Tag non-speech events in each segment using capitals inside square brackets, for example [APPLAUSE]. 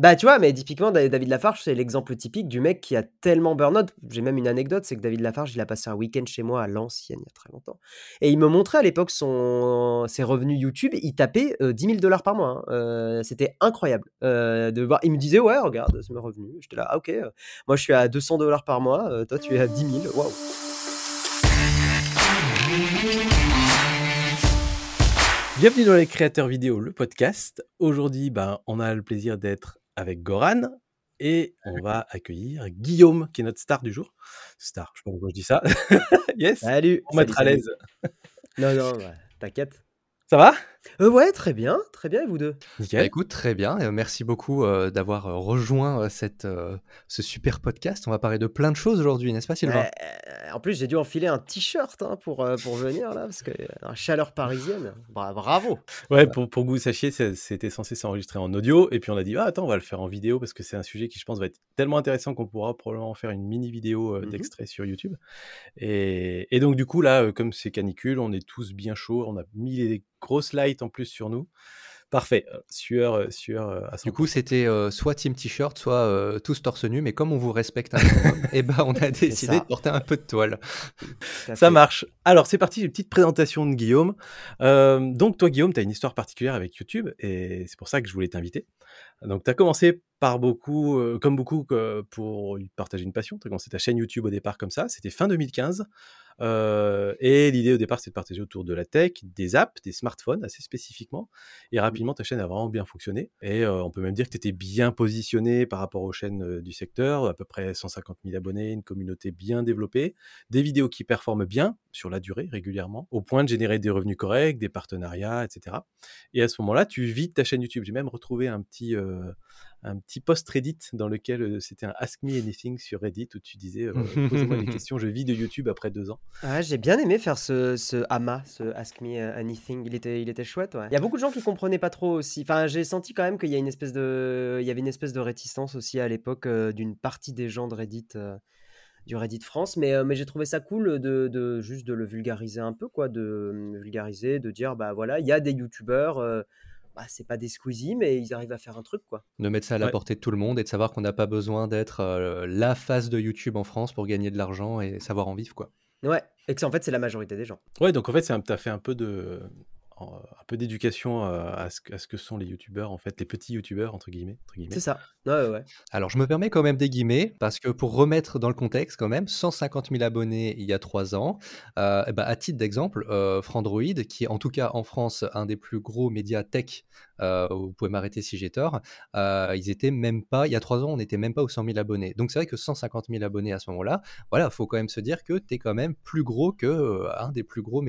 Bah, tu vois, mais typiquement, Da David Lafarge, c'est l'exemple typique du mec qui a tellement burn-out. J'ai même une anecdote, c'est que David Lafarge, il a passé un week-end chez moi à l'ancienne, il y a très longtemps et il me montrait à l'époque son ses revenus YouTube, il tapait, heu, 10 000 par mois, hein, heu, c'était incroyable, heu, de voir il me disait: «Ouais, regarde, c'est mes revenus». J'étais là: «Ah OK, heu, moi je suis à 200 par mois, toi tu es à 10 000, waouh!» Bienvenue dans Les Créateurs Vidéo, le podcast. Aujourd'hui, ben, on a le plaisir d'être avec Goran et on va accueillir Guillaume, qui est notre star du jour. Star, je sais pas pourquoi je dis ça. [LAUGHS] yes, Salut, pour mettre à l'aise. Non, non, ouais, t'inquiète. Ça va? Heu, ouais, très bien, très bien et vous 2? Bah, écoute, très bien, merci beaucoup, heu, d'avoir, heu, rejoint, heu, cette, ce super podcast. On va parler de plein de choses aujourd'hui, n'est-ce pas Sylvain? En plus, j'ai dû enfiler un t-shirt, hein, pour, pour venir là, parce que la chaleur parisienne, bra bravo. Ouais, Voilà. pour pour que vous sachiez, c'était censé s'enregistrer en audio et puis on a dit: «Ah attends, on va le faire en vidéo» parce que c'est un sujet qui, je pense, va être tellement intéressant qu'on pourra probablement faire une mini vidéo, heu, Mmh mh. d'extrait sur YouTube et et donc du coup là, comme c'est canicule, on est tous bien chauds, on a mis les grosses en plus sur nous. Parfait, heu, sueur, heu, sueur, heu, à Du 100 coup, c'était, soit team t-shirt, soit, tous torse nu, mais comme on vous respecte un [LAUGHS] et ben, on a décidé de porter un peu de toile. Ça marche. Alors c'est parti, une petite présentation de Guillaume. Donc toi Guillaume, tu as une histoire particulière avec YouTube et c'est pour ça que je voulais t'inviter. Donc tu as commencé par beaucoup, comme beaucoup pour partager une passion. Tu as commencé ta chaîne YouTube au départ comme ça, c'était fin 2015, heu et l'idée au départ, c'était de partager autour de la tech, des apps, des smartphones assez spécifiquement. Et Mmh. rapidement ta chaîne a vraiment bien fonctionné. Et heu, on peut même dire que tu étais bien positionné par rapport aux chaînes, heu, du secteur, à peu près 150 000 abonnés, une communauté bien développée, des vidéos qui performent bien sur la durée, régulièrement, au point de générer des revenus corrects, des partenariats et cetera. Et à ce moment-là, tu vides ta chaîne YouTube. J'ai même retrouvé un petit, un petit post Reddit dans lequel, c'était un ask me anything sur Reddit où tu disais, heu: [LAUGHS] «Posez-moi des questions, je vis de YouTube après 2 ans». Ouais, j'ai bien aimé faire ce ce AMA, ce Ask Me Anything, il était il était chouette, ouais. Il y a beaucoup de gens qui comprenaient pas trop aussi. Enfin, j'ai senti quand même qu'il y a une espèce de il y avait une espèce de réticence aussi à l'époque, d'une partie des gens de Reddit, du Reddit France, mais j'ai trouvé ça cool, de de juste de le vulgariser un peu quoi, de, mmh, vulgariser, de dire: «Bah, voilà, il y a des youtubeurs, bah, c'est pas des Squeezie, mais ils arrivent à faire un truc, quoi». De mettre ça à la Ouais. portée de tout le monde et de savoir qu'on n'a pas besoin d'être, heu, la face de YouTube en France pour gagner de l'argent et savoir en vivre, quoi. Ouais et que c'est en fait, c'est la majorité des gens. Ouais, donc en fait, c'est un tu as fait un peu de un peu d'éducation, heu, à ce que à ce que sont les youtubeurs, en fait, «les petits youtubeurs» entre guillemets entre C'est ça. Ouais, ouais, ouais. Alors je me permets quand même des guillemets parce que pour remettre dans le contexte quand même, 150 000 abonnés il y a 3 ans, et bah, à titre d'exemple, Frandroid qui est en tout cas en France un des plus gros médias tech, heu, vous pouvez m'arrêter si j'ai tort, heu, ils étaient même pas il y a 3 ans, on n'était même pas aux 100 000 abonnés. Donc c'est vrai que 150 000 abonnés à ce moment-là, voilà, faut quand même se dire que tu es quand même plus gros que, heu, un des plus gros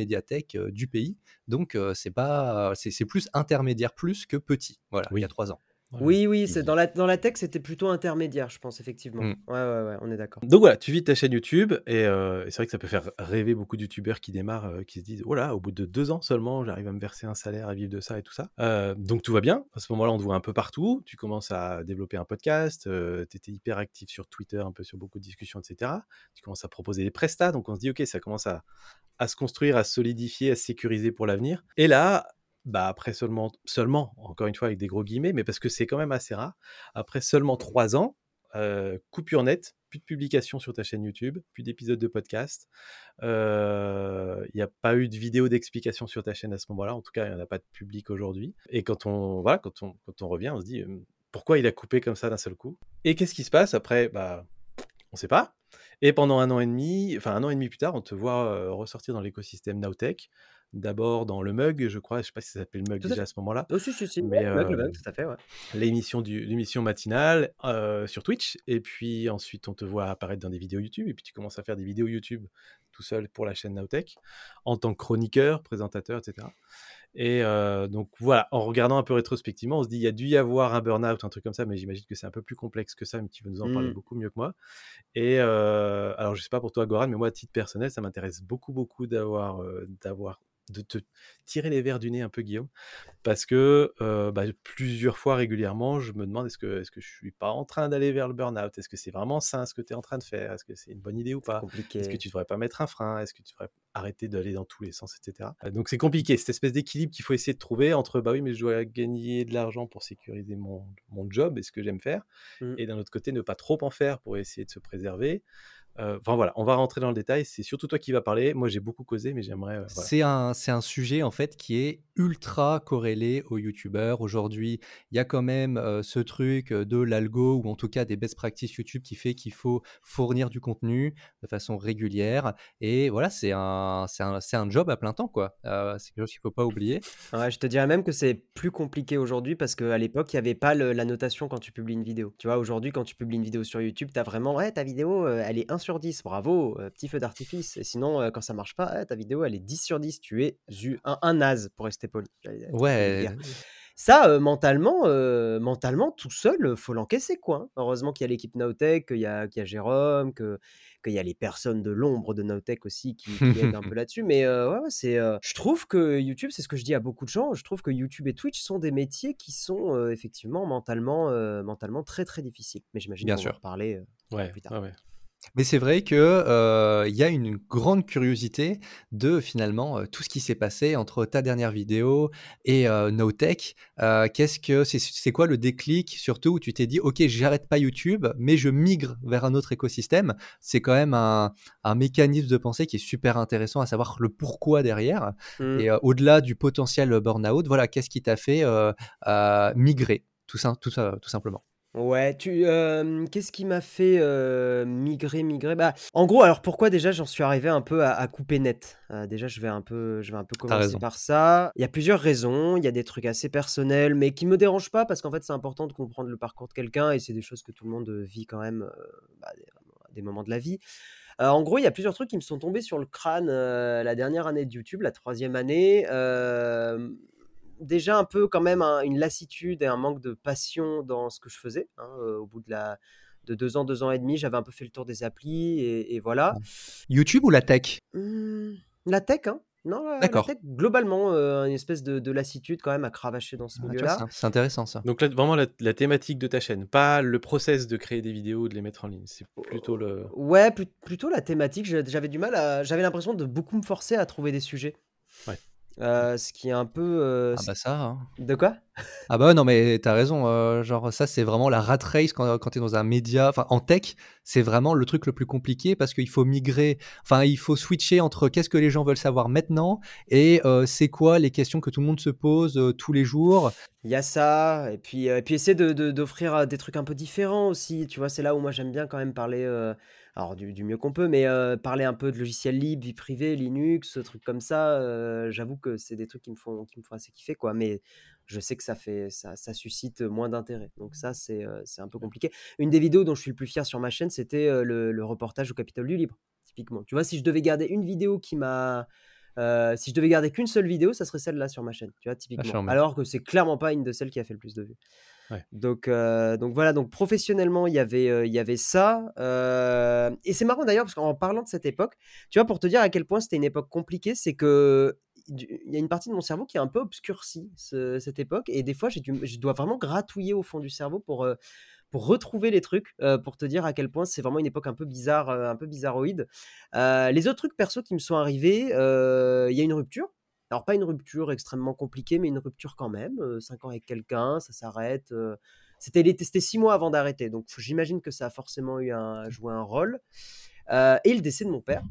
heu, du pays. Donc c'est pas c'est plus intermédiaire plus que petit, voilà, il y a. 3 ans. Voilà. Oui, oui, c'est dans la dans la tech, c'était plutôt intermédiaire, je pense, effectivement. Mmh. Ouais, ouais, ouais, on est d'accord. Donc voilà, tu vides ta chaîne YouTube et et c'est vrai que ça peut faire rêver beaucoup de youtubeurs qui démarrent, heu, qui se disent: «Oh là, au bout de 2 ans seulement, j'arrive à me verser un salaire, à vivre de ça et tout ça». Heu, donc tout va bien. À ce moment-là, on te voit un peu partout. Tu commences à développer un podcast, tu étais hyper actif sur Twitter, un peu sur beaucoup de discussions et cetera. Tu commences à proposer des prestats, donc on se dit: «OK, ça commence à à se construire, à se solidifier, à se sécuriser pour l'avenir» et là, bah, après seulement seulement, encore une fois avec des gros guillemets, mais parce que c'est quand même assez rare, après seulement 3 ans, coupure nette, plus de publications sur ta chaîne YouTube, plus d'épisodes de podcast. Il y a pas eu de vidéo d'explication sur ta chaîne à ce moment-là, en tout cas, il y en a pas de public aujourd'hui et quand on voilà, quand on quand on revient, on se dit, «Pourquoi il a coupé comme ça d'un seul coup?» et qu'est-ce qui se passe après? Bah, on sait pas et pendant 1 an et demi, enfin 1 an et demi plus tard, on te voit, ressortir dans l'écosystème Nowtech. D'abord dans le Mug, je crois, je sais pas si ça s'appelait le Mug Tout déjà à ce moment-là, Oh si, si, si, mais ouais, le Mug, le hem, Mug, tout à fait, ouais. l'émission du l'émission matinale, heu, sur Twitch et puis ensuite on te voit apparaître dans des vidéos YouTube et puis tu commences à faire des vidéos YouTube tout seul pour la chaîne Nowtech, en tant que chroniqueur, présentateur et cetera et heu, donc voilà, en regardant un peu rétrospectivement, on se dit: «Il y a dû y avoir un burn-out, un truc comme ça», mais j'imagine que c'est un peu plus complexe que ça, mais tu vas nous en parler Mmh. beaucoup mieux que moi et alors je sais pas pour toi Goran, mais moi à titre personnel, ça m'intéresse beaucoup, beaucoup d'avoir de te tirer les verres du nez un peu, Guillaume, parce que bah, plusieurs fois régulièrement, je me demande est-ce que, est-ce que je suis pas en train d'aller vers le burn-out? Est-ce que c'est vraiment sain ce que tu es en train de faire? Est-ce que c'est une bonne idée ou pas? Est-ce que tu devrais pas mettre un frein? Est-ce que tu devrais arrêter d'aller dans tous les sens, etc. Donc c'est compliqué, cette espèce d'équilibre qu'il faut essayer de trouver entre bah oui, mais je dois gagner de l'argent pour sécuriser mon, mon job et ce que j'aime faire, mmh. et d'un autre côté, ne pas trop en faire pour essayer de se préserver. Euh, enfin voilà, on va rentrer dans le détail. C'est surtout toi qui vas parler. Moi, j'ai beaucoup causé, mais j'aimerais. Euh, c'est un, c'est un sujet en fait qui est ultra corrélé aux youtubeurs. Aujourd'hui, il y a quand même euh, ce truc de l'algo ou en tout cas des best practices YouTube qui fait qu'il faut fournir du contenu de façon régulière. Et voilà, c'est un, c'est un, c'est un job à plein temps quoi. c'est quelque chose qu'il faut pas oublier. Ouais, je te dirais même que c'est plus compliqué aujourd'hui parce qu'à l'époque, il n'y avait pas la notation quand tu publies une vidéo. Tu vois, aujourd'hui, quand tu publies une vidéo sur YouTube, tu as vraiment, ouais, ta vidéo, elle est sur 10, bravo, euh, petit feu d'artifice. Et sinon, euh, quand ça marche pas, ta vidéo, elle est 10 sur 10, tu es un, un naze, pour rester poli. Ouais. Ça, euh, mentalement, mentalement, tout seul, faut l'encaisser, quoi. Hein. Heureusement qu'il y a l'équipe Naotech, qu'il y a, qu'il y a Jérôme, que qu'il y a les personnes de l'ombre de Naotech aussi qui, aident un peu [LAUGHS] là-dessus. Mais ouais, c'est, je trouve que YouTube, c'est ce que je dis à beaucoup de gens, je trouve que YouTube et Twitch sont des métiers qui sont effectivement mentalement, mentalement très très difficiles. Mais j'imagine qu'on va en parler ouais, plus tard. Ouais, mais c'est vrai qu'il euh, y a une grande curiosité de finalement, tout ce qui s'est passé entre ta dernière vidéo et heu, NoTech. qu'est-ce que c'est quoi le déclic surtout où tu t'es dit: «OK, j'arrête pas YouTube, mais je migre vers un autre écosystème»? C'est quand même un un mécanisme de pensée qui est super intéressant à savoir le pourquoi derrière mmh. et au-delà du potentiel, burn-out, voilà, qu'est-ce qui t'a fait, migrer? Tout ça tout ça tout simplement. Ouais, tu, qu'est-ce qui m'a fait, migrer, migrer? Bah, en gros, alors pourquoi déjà j'en suis arrivé un peu à couper net? déjà je vais un peu je vais un peu commencer par ça. Il y a plusieurs raisons, il y a des trucs assez personnels, mais qui me dérangent pas parce qu'en fait, c'est important de comprendre le parcours de quelqu'un et c'est des choses que tout le monde, vit quand même, bah, des moments de la vie. en gros, il y a plusieurs trucs qui me sont tombés sur le crâne, la dernière année de YouTube, la troisième année, déjà un peu quand même une lassitude et un manque de passion dans ce que je faisais. Hein, au bout de, la, de deux ans, deux ans et demi, j'avais un peu fait le tour des applis et, voilà. YouTube ou la tech? Mmh, La tech, hein non, la, tech, globalement, une espèce de, lassitude quand même à cravacher dans ce ah, milieu-là. C'est intéressant ça. Donc là, vraiment la, thématique de ta chaîne, pas le process de créer des vidéos ou de les mettre en ligne. C'est plutôt le. Ouais, plutôt la thématique. J'avais du mal à. J'avais l'impression de beaucoup me forcer à trouver des sujets. Ouais. Euh, ce qui est un peu. Euh, ah bah ça. Hein. De quoi? Ah bah non, mais t'as raison. Euh, genre, ça, c'est vraiment la rat race quand, quand t'es dans un média. Enfin, en tech, c'est vraiment le truc le plus compliqué parce qu'il faut migrer. Enfin, il faut switcher entre qu'est-ce que les gens veulent savoir maintenant et c'est quoi les questions que tout le monde se pose tous les jours. Il y a ça, et puis, et puis essayer d'offrir de, des trucs un peu différents aussi. Tu vois, c'est là où moi j'aime bien quand même parler alors du, mieux qu'on peut, mais parler un peu de logiciels libres, vie privée, Linux, trucs comme ça, j'avoue que c'est des trucs qui me font, qui me font assez kiffer, quoi. Mais je sais que ça fait, ça, ça suscite moins d'intérêt. Donc ça, c'est, c'est un peu compliqué. Une des vidéos dont je suis le plus fier sur ma chaîne, c'était le, reportage au Capitole du Libre, typiquement. Tu vois, si je devais garder une vidéo qui m'a si je devais garder qu'une seule vidéo, ça serait celle-là sur ma chaîne, tu vois, typiquement. Alors que c'est clairement pas une de celles qui a fait le plus de vues. Donc, euh, donc voilà, donc professionnellement, il y avait, euh, il y avait ça. Euh, et c'est marrant d'ailleurs, parce qu'en parlant de cette époque, tu vois, pour te dire à quel point c'était une époque compliquée, c'est que il y a une partie de mon cerveau qui est un peu obscurcie cette époque. Et des fois, je dois vraiment gratouiller au fond du cerveau pour, pour retrouver les trucs, pour te dire à quel point c'est vraiment une époque un peu bizarre, un peu bizarroïde. les autres trucs perso qui me sont arrivés, il y a une rupture alors, pas une rupture extrêmement compliquée, mais une rupture quand même. cinq ans avec quelqu'un, ça s'arrête. C'était, c'était six mois avant d'arrêter. Donc, j'imagine que ça a forcément eu un, joué un rôle. et le décès de mon père,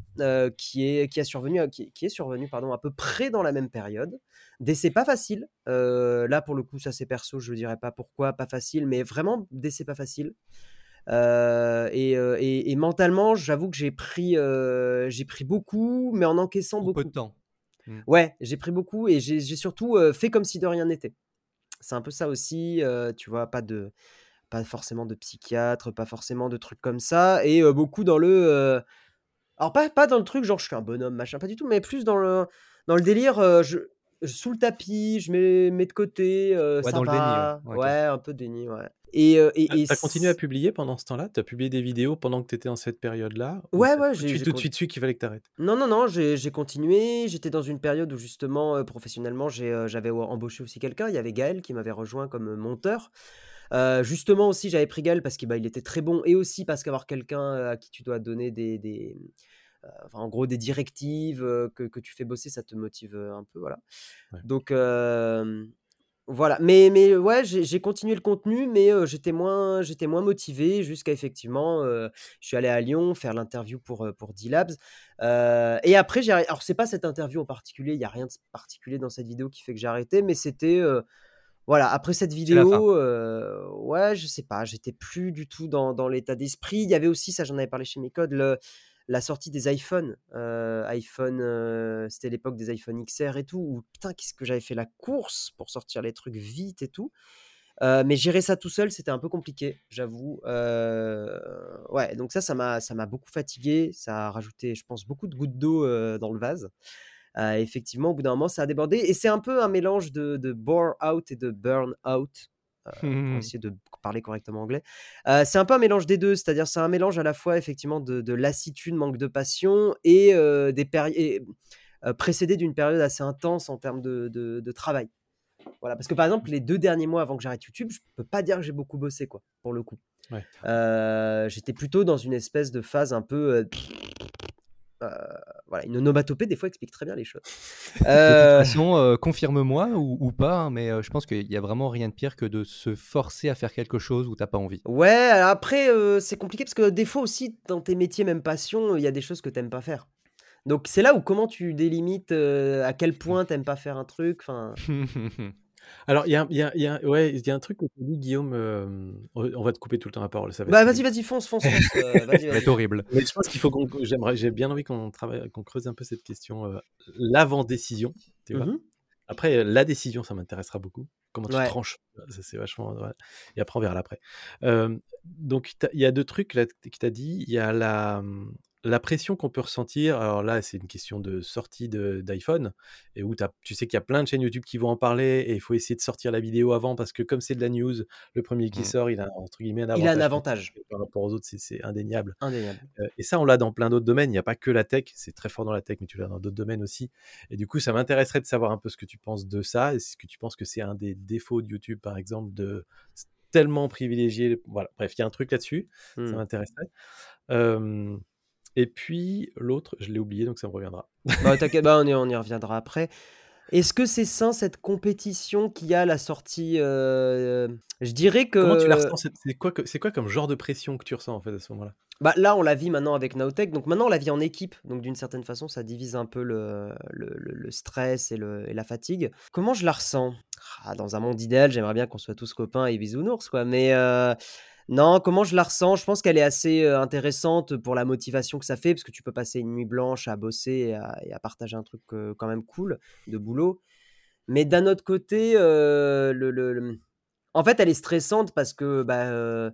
qui, est, qui, a survenu, qui, est survenu pardon, à peu près dans la même période. Décès pas facile. là, pour le coup, ça c'est perso, je ne dirais pas pourquoi, pas facile, mais vraiment décès pas facile. et, et, mentalement, j'avoue que j'ai pris, j'ai pris beaucoup, mais en encaissant beaucoup. Peu de temps. Mmh. Ouais, j'ai pris beaucoup et j'ai surtout fait comme si de rien n'était. C'est un peu ça aussi, tu vois, pas de pas forcément de psychiatre, pas forcément de trucs comme ça, et beaucoup dans le, alors pas, pas dans le truc genre je suis un bonhomme machin, pas du tout, mais plus dans le dans le délire, sous le tapis, je mets, mets de côté, euh, Ouais, ça dans le déni, ouais. Un peu de déni, ouais. Et, euh, et, Tu et as continué à publier pendant ce temps-là? Tu as publié des vidéos pendant que tu étais dans cette période-là? Ou ouais, ouais, j'ai tout de suite, suite qu'il fallait que tu arrêtes? Non, non, non, j'ai continué. J'étais dans une période où justement, euh, professionnellement, euh, j'avais embauché aussi quelqu'un. Il y avait Gaël qui m'avait rejoint comme monteur. Euh, justement aussi, j'avais pris Gaël parce qu'il bah, était très bon et aussi parce qu'avoir quelqu'un à qui tu dois donner des, des, enfin, en gros des directives euh, que, que tu fais bosser, ça te motive euh, un peu, voilà. Ouais. Donc euh, voilà. Mais, mais ouais, j'ai continué le contenu, mais euh, j'étais moins, moins motivé jusqu'à effectivement, euh, je suis allé à Lyon faire l'interview pour, euh, pour D-Labs. Euh, et après, j'ai. Alors, c'est pas cette interview en particulier, il n'y a rien de particulier dans cette vidéo qui fait que j'ai arrêté, mais c'était. euh, voilà, après cette vidéo, euh, ouais, je sais pas, j'étais plus du tout dans, dans l'état d'esprit. Il y avait aussi, ça j'en avais parlé chez mes codes, le, la sortie des iPhones. IPhone, c'était l'époque des iPhone XR et tout. Où, putain, qu'est-ce que j'avais fait la course pour sortir les trucs vite et tout. Mais gérer ça tout seul, c'était un peu compliqué, j'avoue. Ouais, donc ça, ça m'a, beaucoup fatigué. Ça a rajouté, je pense, beaucoup de gouttes d'eau dans le vase. Effectivement, au bout d'un moment, ça a débordé. Et c'est un peu un mélange de, de bore out et de burn out. Euh, pour essayer de parler correctement anglais. Euh, c'est un peu un mélange des deux, c'est-à-dire c'est un mélange à la fois effectivement de, de lassitude, manque de passion et euh, des périodes précédé d'une période assez intense en termes de, de- de travail. Voilà, parce que par exemple, les deux derniers mois avant que j'arrête YouTube, je peux pas dire que j'ai beaucoup bossé, quoi, pour le coup. Ouais. Euh, J'étais plutôt dans une espèce de phase un peu. euh, euh, voilà, une onomatopée, des fois, explique très bien les choses. [LAUGHS] De toute Euh, façon, euh, confirme-moi ou, ou pas, hein, mais euh, je pense qu'il y a vraiment rien de pire que de se forcer à faire quelque chose où t'as pas envie. Ouais, alors après, c'est compliqué parce que des fois aussi, dans tes métiers, même passion, il y a des choses que t'aimes pas faire. Donc c'est là où comment tu délimites à quel point t'aimes pas faire un truc. Enfin, [LAUGHS] Alors, il y a, un- il y a- il y a- ouais, il y a un truc que tu dis, Guillaume. euh, on on va te couper tout le temps la parole. Ça va bah vas-y, vas-y, fonce, fonce, fonce. euh, [LAUGHS] vas-y, Ça va vas-y. être horrible. Mais je pense qu'il faut qu'on. [LAUGHS] J'aimerais, j'ai bien envie qu'on travaille, qu'on creuse un peu cette question. euh, L'avant-décision, tu vois? Mhm. Après, euh, la décision, ça m'intéressera beaucoup. Comment tu Ouais. tranches Ça, c'est vachement. ouais. Et après, on verra l'après. Euh, donc, t'as- il y a deux trucs là que tu as dit. Il y a la, hum, la pression qu'on peut ressentir. Alors là, c'est une question de sortie d'iPhone. Et où tu sais qu'il y a plein de chaînes YouTube qui vont en parler. Et il faut essayer de sortir la vidéo avant parce que, comme c'est de la news, le premier qui Mm. sort, il a entre guillemets un Il a un avantage. avantage Par rapport aux autres, c'est- indéniable. indéniable. Euh, et ça, on l'a dans plein d'autres domaines. Il n'y a pas que la tech. C'est très fort dans la tech, mais tu l'as dans d'autres domaines aussi. Et du coup, ça m'intéresserait de savoir un peu ce que tu penses de ça. Est-ce que tu penses que c'est un des défauts de YouTube, par exemple, de tellement privilégier. Voilà. Bref, il y a un truc là-dessus. Ça Hmm. m'intéresserait. Euh, et puis, l'autre, je l'ai oublié, donc ça me reviendra. Bah, t'inquiète, bah, on, y, on y reviendra après. Est-ce que c'est sain cette compétition qu'il y a à la sortie euh, Je dirais que. Comment tu la ressens C'est quoi, que- c'est quoi comme genre de pression que tu ressens, en fait, à ce moment-là? Bah, là, on la vit maintenant avec Nowtech. Donc maintenant, on la vit en équipe. Donc d'une certaine façon, ça divise un peu le, le, le- le stress et, le, et la fatigue. Comment je la ressens? Ah, Dans un monde idéal, j'aimerais bien qu'on soit tous copains et bisounours, quoi. Mais euh, non, comment je la ressens? Je pense qu'elle est assez euh, intéressante pour la motivation que ça fait, parce que tu peux passer une nuit blanche à bosser et à, et à partager un truc euh, quand même cool de boulot. Mais d'un autre côté, euh, le, le- le- en fait, elle est stressante parce que bah,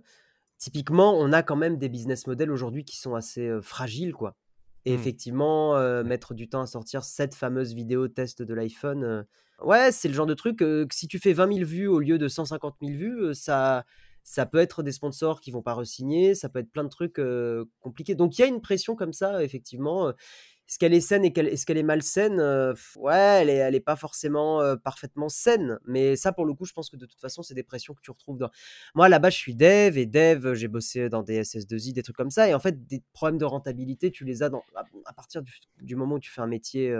typiquement, on a quand même des business models aujourd'hui qui sont assez fragiles, quoi. Et Mm. effectivement, mettre du temps à sortir cette fameuse vidéo test de l'iPhone, ouais, c'est le genre de truc que si tu fais 20 000 vues au lieu de 150 000 vues, ça, ça peut être des sponsors qui vont pas re-signer, ça peut être plein de trucs euh, compliqués. Donc il y a une pression comme ça, effectivement. Est-ce qu'elle est saine et qu'elle- est-ce qu'elle est malsaine Euh, Ouais, elle est, elle est pas forcément euh, parfaitement saine. Mais ça, pour le coup, je pense que de toute façon, c'est des pressions que tu retrouves dans. Moi, là-bas, je suis dev et dev, j'ai bossé dans des SS2I, des trucs comme ça. Et en fait, des problèmes de rentabilité, tu les as dans, à, à partir du, du moment où tu fais un métier.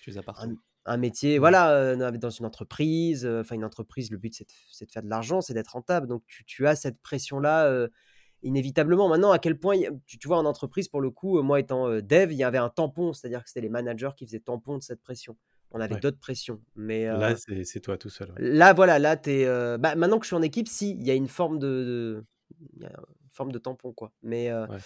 Tu les as partout. un métier, Mm. voilà, euh, dans une entreprise. euh, Enfin, une entreprise, le but, c'est de, faire de l'argent, c'est d'être rentable. Donc, tu, tu as cette pression-là euh, inévitablement. Maintenant, à quel point, tu, tu vois, en entreprise, pour le coup, moi étant dev, il y avait un tampon, c'est-à-dire que c'était les managers qui faisaient tampon de cette pression. On avait Ouais. d'autres pressions. Mais Là, c'est toi tout seul. ouais. là, voilà, là, t'es, bah, maintenant que je suis en équipe, si, il y a une forme de, de- il y a une forme de tampon, quoi. Mais Ouais.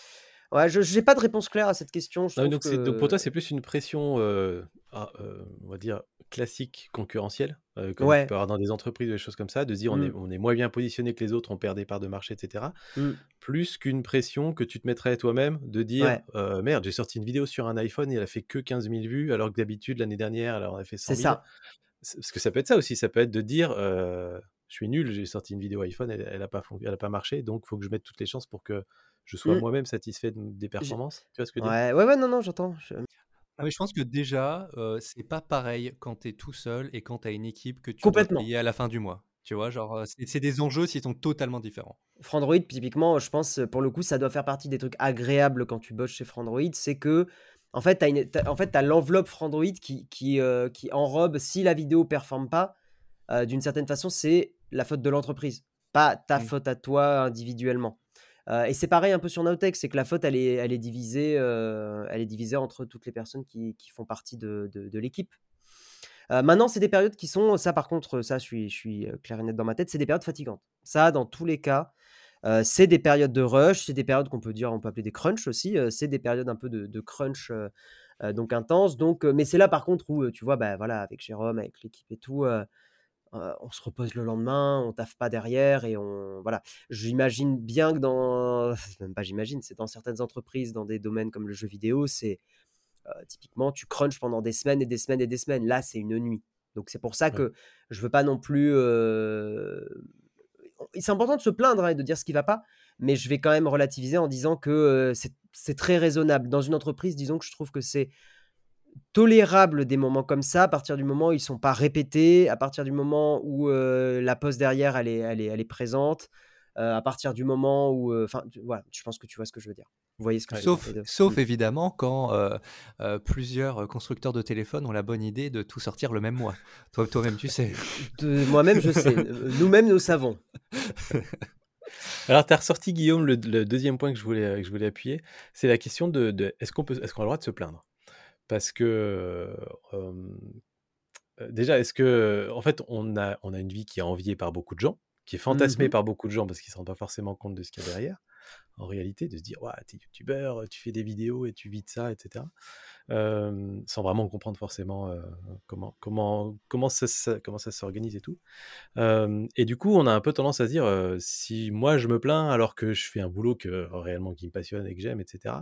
Ouais, je n'ai pas de réponse claire à cette question. Je donc, c'est- donc pour toi, c'est plus une pression, euh, ah, euh, on va dire, classique, concurrentielle, euh, comme Ouais. tu peux avoir dans des entreprises ou des choses comme ça, de se dire on, est, Mm. on est moins bien positionné que les autres, on perd des parts de marché, etc. Mm. Plus qu'une pression que tu te mettrais toi-même de dire Ouais. euh, merde, j'ai sorti une vidéo sur un iPhone et elle a fait que 15 000 vues, alors que d'habitude, l'année dernière, elle en a fait 100 C'est 000. ça. parce que ça peut être ça aussi, ça peut être de dire je suis nul, j'ai sorti une vidéo iPhone, elle, elle a pas elle a pas marché, donc il faut que je mette toutes les chances pour que je sois Mmh. moi-même satisfait des performances. Tu vois ce que Ouais, ouais, ouais, non, non, j'entends. Je- Ah mais je pense que déjà, euh, c'est pas pareil quand tu es tout seul et quand tu as une équipe que tu dois Complètement. payer à la fin du mois. Tu vois, genre, c'est c'est des enjeux qui sont totalement différents. Frandroid, typiquement, je pense, pour le coup, ça doit faire partie des trucs agréables quand tu bosses chez Frandroid, c'est que, en fait, tu as, en fait, as l'enveloppe Frandroid qui, qui, euh, qui enrobe, si la vidéo performe pas, euh, d'une certaine façon, c'est la faute de l'entreprise, pas ta Mm. faute à toi individuellement. Euh, et c'est pareil un peu sur Nowtech, c'est que la faute, elle est, divisée, euh, elle est divisée entre toutes les personnes qui, font partie de, l'équipe. Euh, maintenant, c'est des périodes qui sont, ça par contre, ça je suis, je clair et net dans ma tête, c'est des périodes fatigantes. Ça, dans tous les cas, c'est des périodes de rush, c'est des périodes qu'on peut dire, on peut appeler des crunch aussi, c'est des périodes un peu de, de crunch donc intenses. Donc, mais c'est là par contre où tu vois, bah, voilà, avec Jérôme, avec l'équipe et tout, on se repose le lendemain, on taffe pas derrière et on voilà. J'imagine bien que dans, [LAUGHS] même pas j'imagine, c'est dans certaines entreprises, dans des domaines comme le jeu vidéo, c'est typiquement tu crunches pendant des semaines et des semaines et des semaines. Là, c'est une nuit. Donc c'est pour ça que je veux pas non plus. C'est important de se plaindre hein, et de dire ce qui va pas, mais je vais quand même relativiser en disant que c'est très raisonnable. Dans une entreprise, disons que je trouve que c'est tolérable des moments comme ça à partir du moment où ils sont pas répétés, à partir du moment où la pause derrière elle est, elle est, elle est présente, à partir du moment où, enfin, voilà, je pense que tu vois ce que je veux dire. Vous voyez ce que sauf, je sauf évidemment quand euh, euh, plusieurs constructeurs de téléphones ont la bonne idée de tout sortir le même mois. Toi, toi-même, tu sais. [LAUGHS] Moi-même, je sais. Nous-mêmes, nous savons. [LAUGHS] Alors, tu as ressorti, Guillaume, le, le, deuxième point que je voulais, que je voulais appuyer, c'est la question de, de est-ce qu'on peut, est-ce qu'on a le droit de se plaindre? Parce que déjà, est-ce que, en fait, on a, on a une vie qui est enviée par beaucoup de gens, qui est fantasmée mmh par beaucoup de gens parce qu'ils ne se rendent pas forcément compte de ce qu'il y a derrière en réalité, de se dire, ouais, t'es youtubeur, tu fais des vidéos et tu vis de ça, etc. Euh, sans vraiment comprendre forcément euh, comment, comment, comment ça, ça comment ça s'organise et tout. Euh, et du coup, on a un peu tendance à se dire, si moi je me plains alors que je fais un boulot que, réellement qui me passionne et que j'aime, etc.,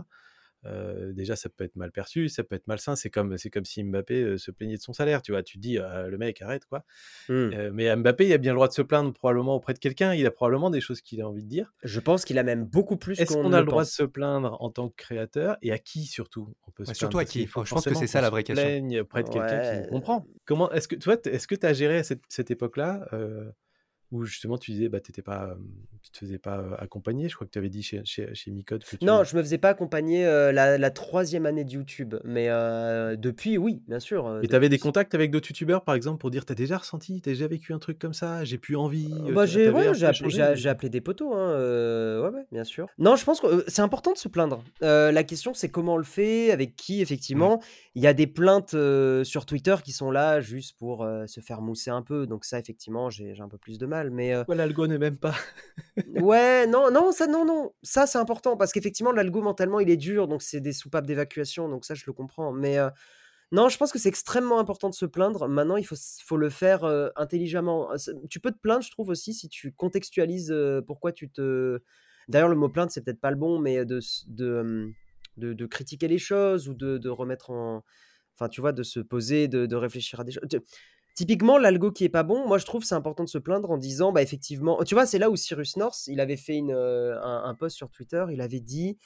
euh, déjà ça peut être mal perçu, ça peut être malsain. C'est comme c'est comme si Mbappé euh, se plaignait de son salaire, tu vois. Tu te dis ah, le mec arrête quoi. Mmh. Euh, mais Mbappé, il a bien le droit de se plaindre probablement auprès de quelqu'un. Il a probablement des choses qu'il a envie de dire. Je pense qu'il a même beaucoup plus. Est-ce qu'on qu a le droit de se plaindre en tant que créateur et à qui surtout on peut ouais, se Surtout à qui? Je pense que c'est ça la vraie question. Plaigne auprès de quelqu'un qui comprend. Comment est-ce que toi est-ce que tu as géré à cette, cette époque-là où justement tu disais bah t'étais pas tu te faisais pas accompagner. Je crois que tu avais dit chez, chez, chez Micode que tu... non je me faisais pas accompagner euh, la, la, troisième année de YouTube. Mais euh, depuis oui bien sûr euh, et tu avais des contacts avec d'autres youtubeurs par exemple pour dire t'as déjà ressenti t'as déjà vécu un truc comme ça? J'ai plus envie bah, j'ai ouais, appelé, appelé, des potos hein, ouais, ouais bien sûr. Non je pense que c'est important de se plaindre. La question c'est comment on le fait avec qui effectivement. Il mmh. y a des plaintes sur Twitter qui sont là juste pour se faire mousser un peu. Donc ça effectivement j'ai un peu plus de mal mais euh... ouais, l'algo n'est même pas? [LAUGHS] Ouais non non ça non non. Ça c'est important parce qu'effectivement l'algo mentalement il est dur donc c'est des soupapes d'évacuation donc ça je le comprends mais euh... non je pense que c'est extrêmement important de se plaindre. Maintenant il faut faut le faire euh, intelligemment. Tu peux te plaindre je trouve aussi si tu contextualises euh, pourquoi tu te d'ailleurs le mot plainte c'est peut-être pas le bon mais de de, de, de critiquer les choses ou de, de, remettre en enfin tu vois de se poser de réfléchir à des choses Typiquement, l'algo qui est pas bon, moi je trouve c'est important de se plaindre en disant, bah effectivement, tu vois, c'est là où Cyrus North, il avait fait une, euh, un, post sur Twitter, il avait dit,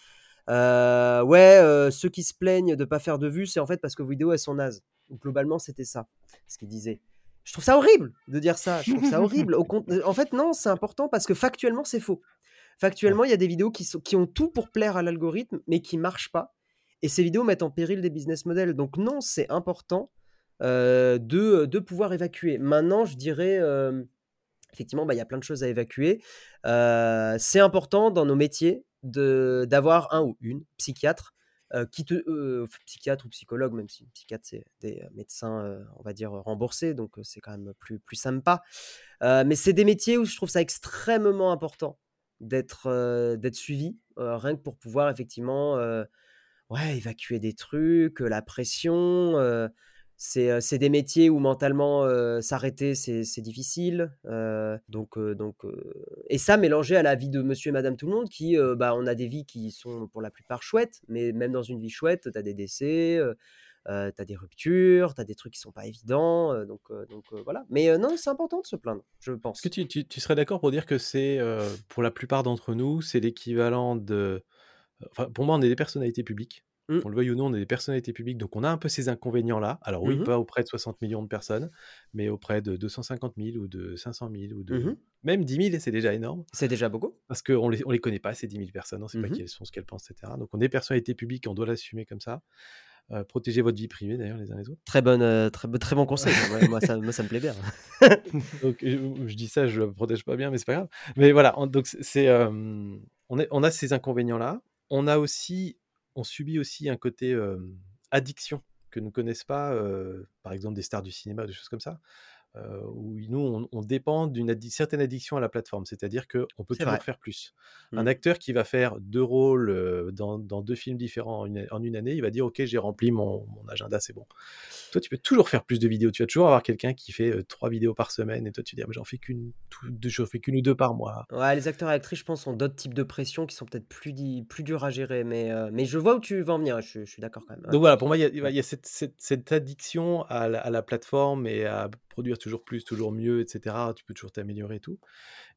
euh, ouais, euh, ceux qui se plaignent de pas faire de vues, c'est en fait parce que vos vidéos elles sont nazes. Globalement, c'était ça, ce qu'il disait. Je trouve ça horrible de dire ça. Je trouve ça horrible. En fait, non, c'est important parce que factuellement, c'est faux. Factuellement, il y a des vidéos qui, sont, qui ont tout pour plaire à l'algorithme, mais qui marchent pas. Et ces vidéos mettent en péril des business models. Donc non, c'est important euh, de, de, pouvoir évacuer. Maintenant, je dirais, euh, effectivement, bah, il y a plein de choses à évacuer. Euh, c'est important dans nos métiers d'avoir un ou une psychiatre qui te, psychiatre ou psychologue, même si psychiatre c'est des médecins, on va dire remboursés, donc c'est quand même plus plus sympa. mais c'est des métiers où je trouve ça extrêmement important d'être d'être suivi, rien que pour pouvoir effectivement ouais évacuer des trucs, la pression c'est des métiers où mentalement euh, s'arrêter c'est difficile euh, donc euh, donc et ça mélangé à la vie de monsieur et madame tout le monde qui bah on a des vies qui sont pour la plupart chouettes mais même dans une vie chouette tu as des décès euh, tu as des ruptures, tu as des trucs qui sont pas évidents, donc, donc voilà. Mais non, c'est important de se plaindre, je pense. Est-ce que tu, tu- tu serais d'accord pour dire que c'est, pour la plupart d'entre nous, c'est l'équivalent de... Enfin, pour moi, on est des personnalités publiques. Mm. On le veuille ou non, on est des personnalités publiques, donc on a un peu ces inconvénients-là. Alors oui, Mhm. pas auprès de 60 millions de personnes, mais auprès de 250 000 ou de 500 000 ou de... Mhm. Même 10 000, c'est déjà énorme. C'est déjà beaucoup. Parce qu'on les, on les connaît pas, ces 10 000 personnes, on ne sait pas Mhm. qui elles sont, ce qu'elles pensent, etc. Donc on est personnalité publique, on doit l'assumer comme ça. Euh, protégez votre vie privée, d'ailleurs, les uns les autres. Très, bonne, euh, très, très bon conseil. moi, moi, ça, moi, ça me plaît bien. [LAUGHS] Donc je, je dis ça, je le protège pas bien, mais c'est pas grave. Mais voilà, on- donc c'est, c'est, euh, on, est, on a ces inconvénients-là. On a aussi, on subit aussi un côté addiction que ne connaissent pas, par exemple des stars du cinéma, des choses comme ça. Euh, où nous, on, on dépend d'une addi- certaine addiction à la plateforme, c'est-à-dire qu'on peut toujours vrai. faire plus. Un acteur qui va faire deux rôles euh, dans, dans deux films différents en une, en une année, il va dire Ok, j'ai rempli mon, mon agenda, c'est bon. Toi, tu peux toujours faire plus de vidéos. Tu vas toujours avoir quelqu'un qui fait euh, trois vidéos par semaine et toi, tu dis Ah, mais J'en fais qu'une fais qu'une ou deux par mois. Ouais, les acteurs et actrices, je pense, ont d'autres types de pression qui sont peut-être plus, plus durs à gérer. Mais, euh, mais je vois où tu vas en venir. Je, suis- je suis d'accord quand même. ouais. Donc voilà, pour moi, il y a, y cette, cette- cette addiction à la, à la plateforme et à produire toujours plus, toujours mieux, etc. Tu peux toujours t'améliorer et tout.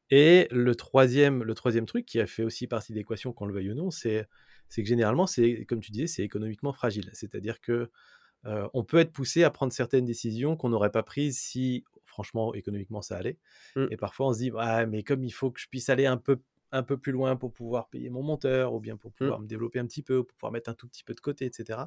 Et le troisième, le troisième truc qui a fait aussi partie de l'équation, qu'on le veuille ou non, c'est c'est que généralement, c'est comme tu disais, c'est économiquement fragile. C'est-à-dire que euh, on peut être poussé à prendre certaines décisions qu'on n'aurait pas prises si, franchement, économiquement, ça allait. Mm. Et parfois, on se dit, ah, mais comme il faut que je puisse aller un peu, un peu plus loin pour pouvoir payer mon monteur, ou bien pour pouvoir me développer un petit peu, ou pour pouvoir mettre un tout petit peu de côté, etc.,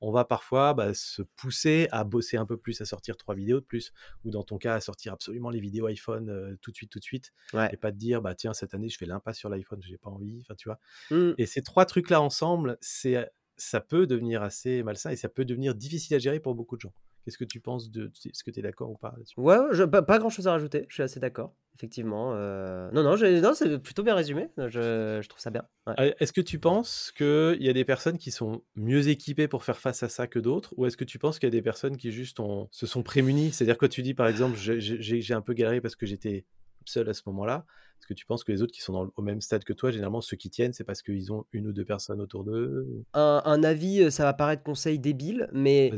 on va parfois bah, se pousser à bosser un peu plus, à sortir trois vidéos de plus, ou dans ton cas, à sortir absolument les vidéos iPhone euh, tout de suite, tout de suite, Ouais. et pas te dire, bah tiens, cette année, je fais l'impasse sur l'iPhone, j'ai pas envie, enfin, tu vois. Mm. Et ces trois trucs-là ensemble, c'est ça peut devenir assez malsain et ça peut devenir difficile à gérer pour beaucoup de gens. Qu'est-ce que tu penses de Est-ce que tu es d'accord ou pas là-dessus? Ouais, je- pas, pas grand chose à rajouter. Je suis assez d'accord. Effectivement. euh, Non, non, non, c'est plutôt bien résumé. Je, je trouve ça bien. Ouais. Euh, Est-ce que tu penses qu'il y a des personnes qui sont mieux équipées pour faire face à ça que d'autres Ou est-ce que tu penses qu'il y a des personnes qui juste ont- se sont prémunies? C'est-à-dire que tu dis par exemple, j'ai- un peu galéré parce que j'étais seul à ce moment-là. Est-ce que tu penses que les autres qui sont dans le- au même stade que toi, généralement ceux qui tiennent, c'est parce qu'ils ont une ou deux personnes autour d'eux? Un, un avis, euh, ça va paraître conseil débile, mais.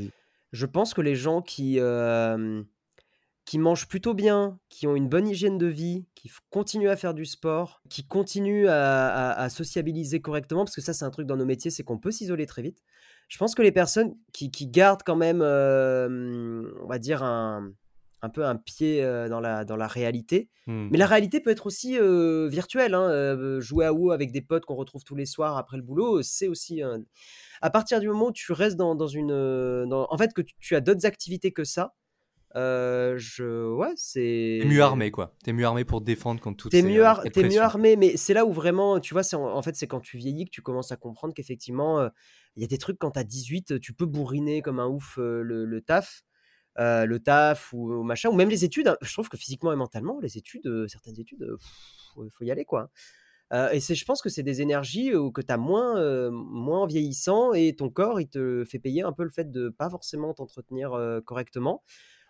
Je pense que les gens qui, mangent plutôt bien, qui ont une bonne hygiène de vie, qui continuent à faire du sport, qui continuent à, sociabiliser correctement, parce que ça c'est un truc dans nos métiers, c'est qu'on peut s'isoler très vite. Je pense que les personnes qui, gardent quand même, on va dire, un, un peu un pied euh, dans la, dans la réalité, Hmm. mais la réalité peut être aussi euh, virtuelle. hein, euh, jouer à WoW avec des potes qu'on retrouve tous les soirs après le boulot, c'est aussi. un- À partir du moment où tu restes dans, dans une. dans- En fait, que tu, tu as d'autres activités que ça, euh, je. Ouais, c'est. T'es mieux armé, quoi. T'es mieux armé pour te défendre contre toutes T'es mieux, ar- t'es mieux armé, mais c'est là où vraiment, tu vois, c'est en, en fait, c'est quand tu vieillis que tu commences à comprendre qu'effectivement, euh, il y a des trucs quand t'as 18, tu peux bourriner comme un ouf euh, le, le taf, euh, le taf ou, machin, ou même les études. hein. Je trouve que physiquement et mentalement, les études, euh, certaines études, euh, pff, faut, y aller, quoi. Euh, et je pense que c'est des énergies que tu as moins, moins vieillissant et ton corps, il te fait payer un peu le fait de pas forcément t'entretenir correctement.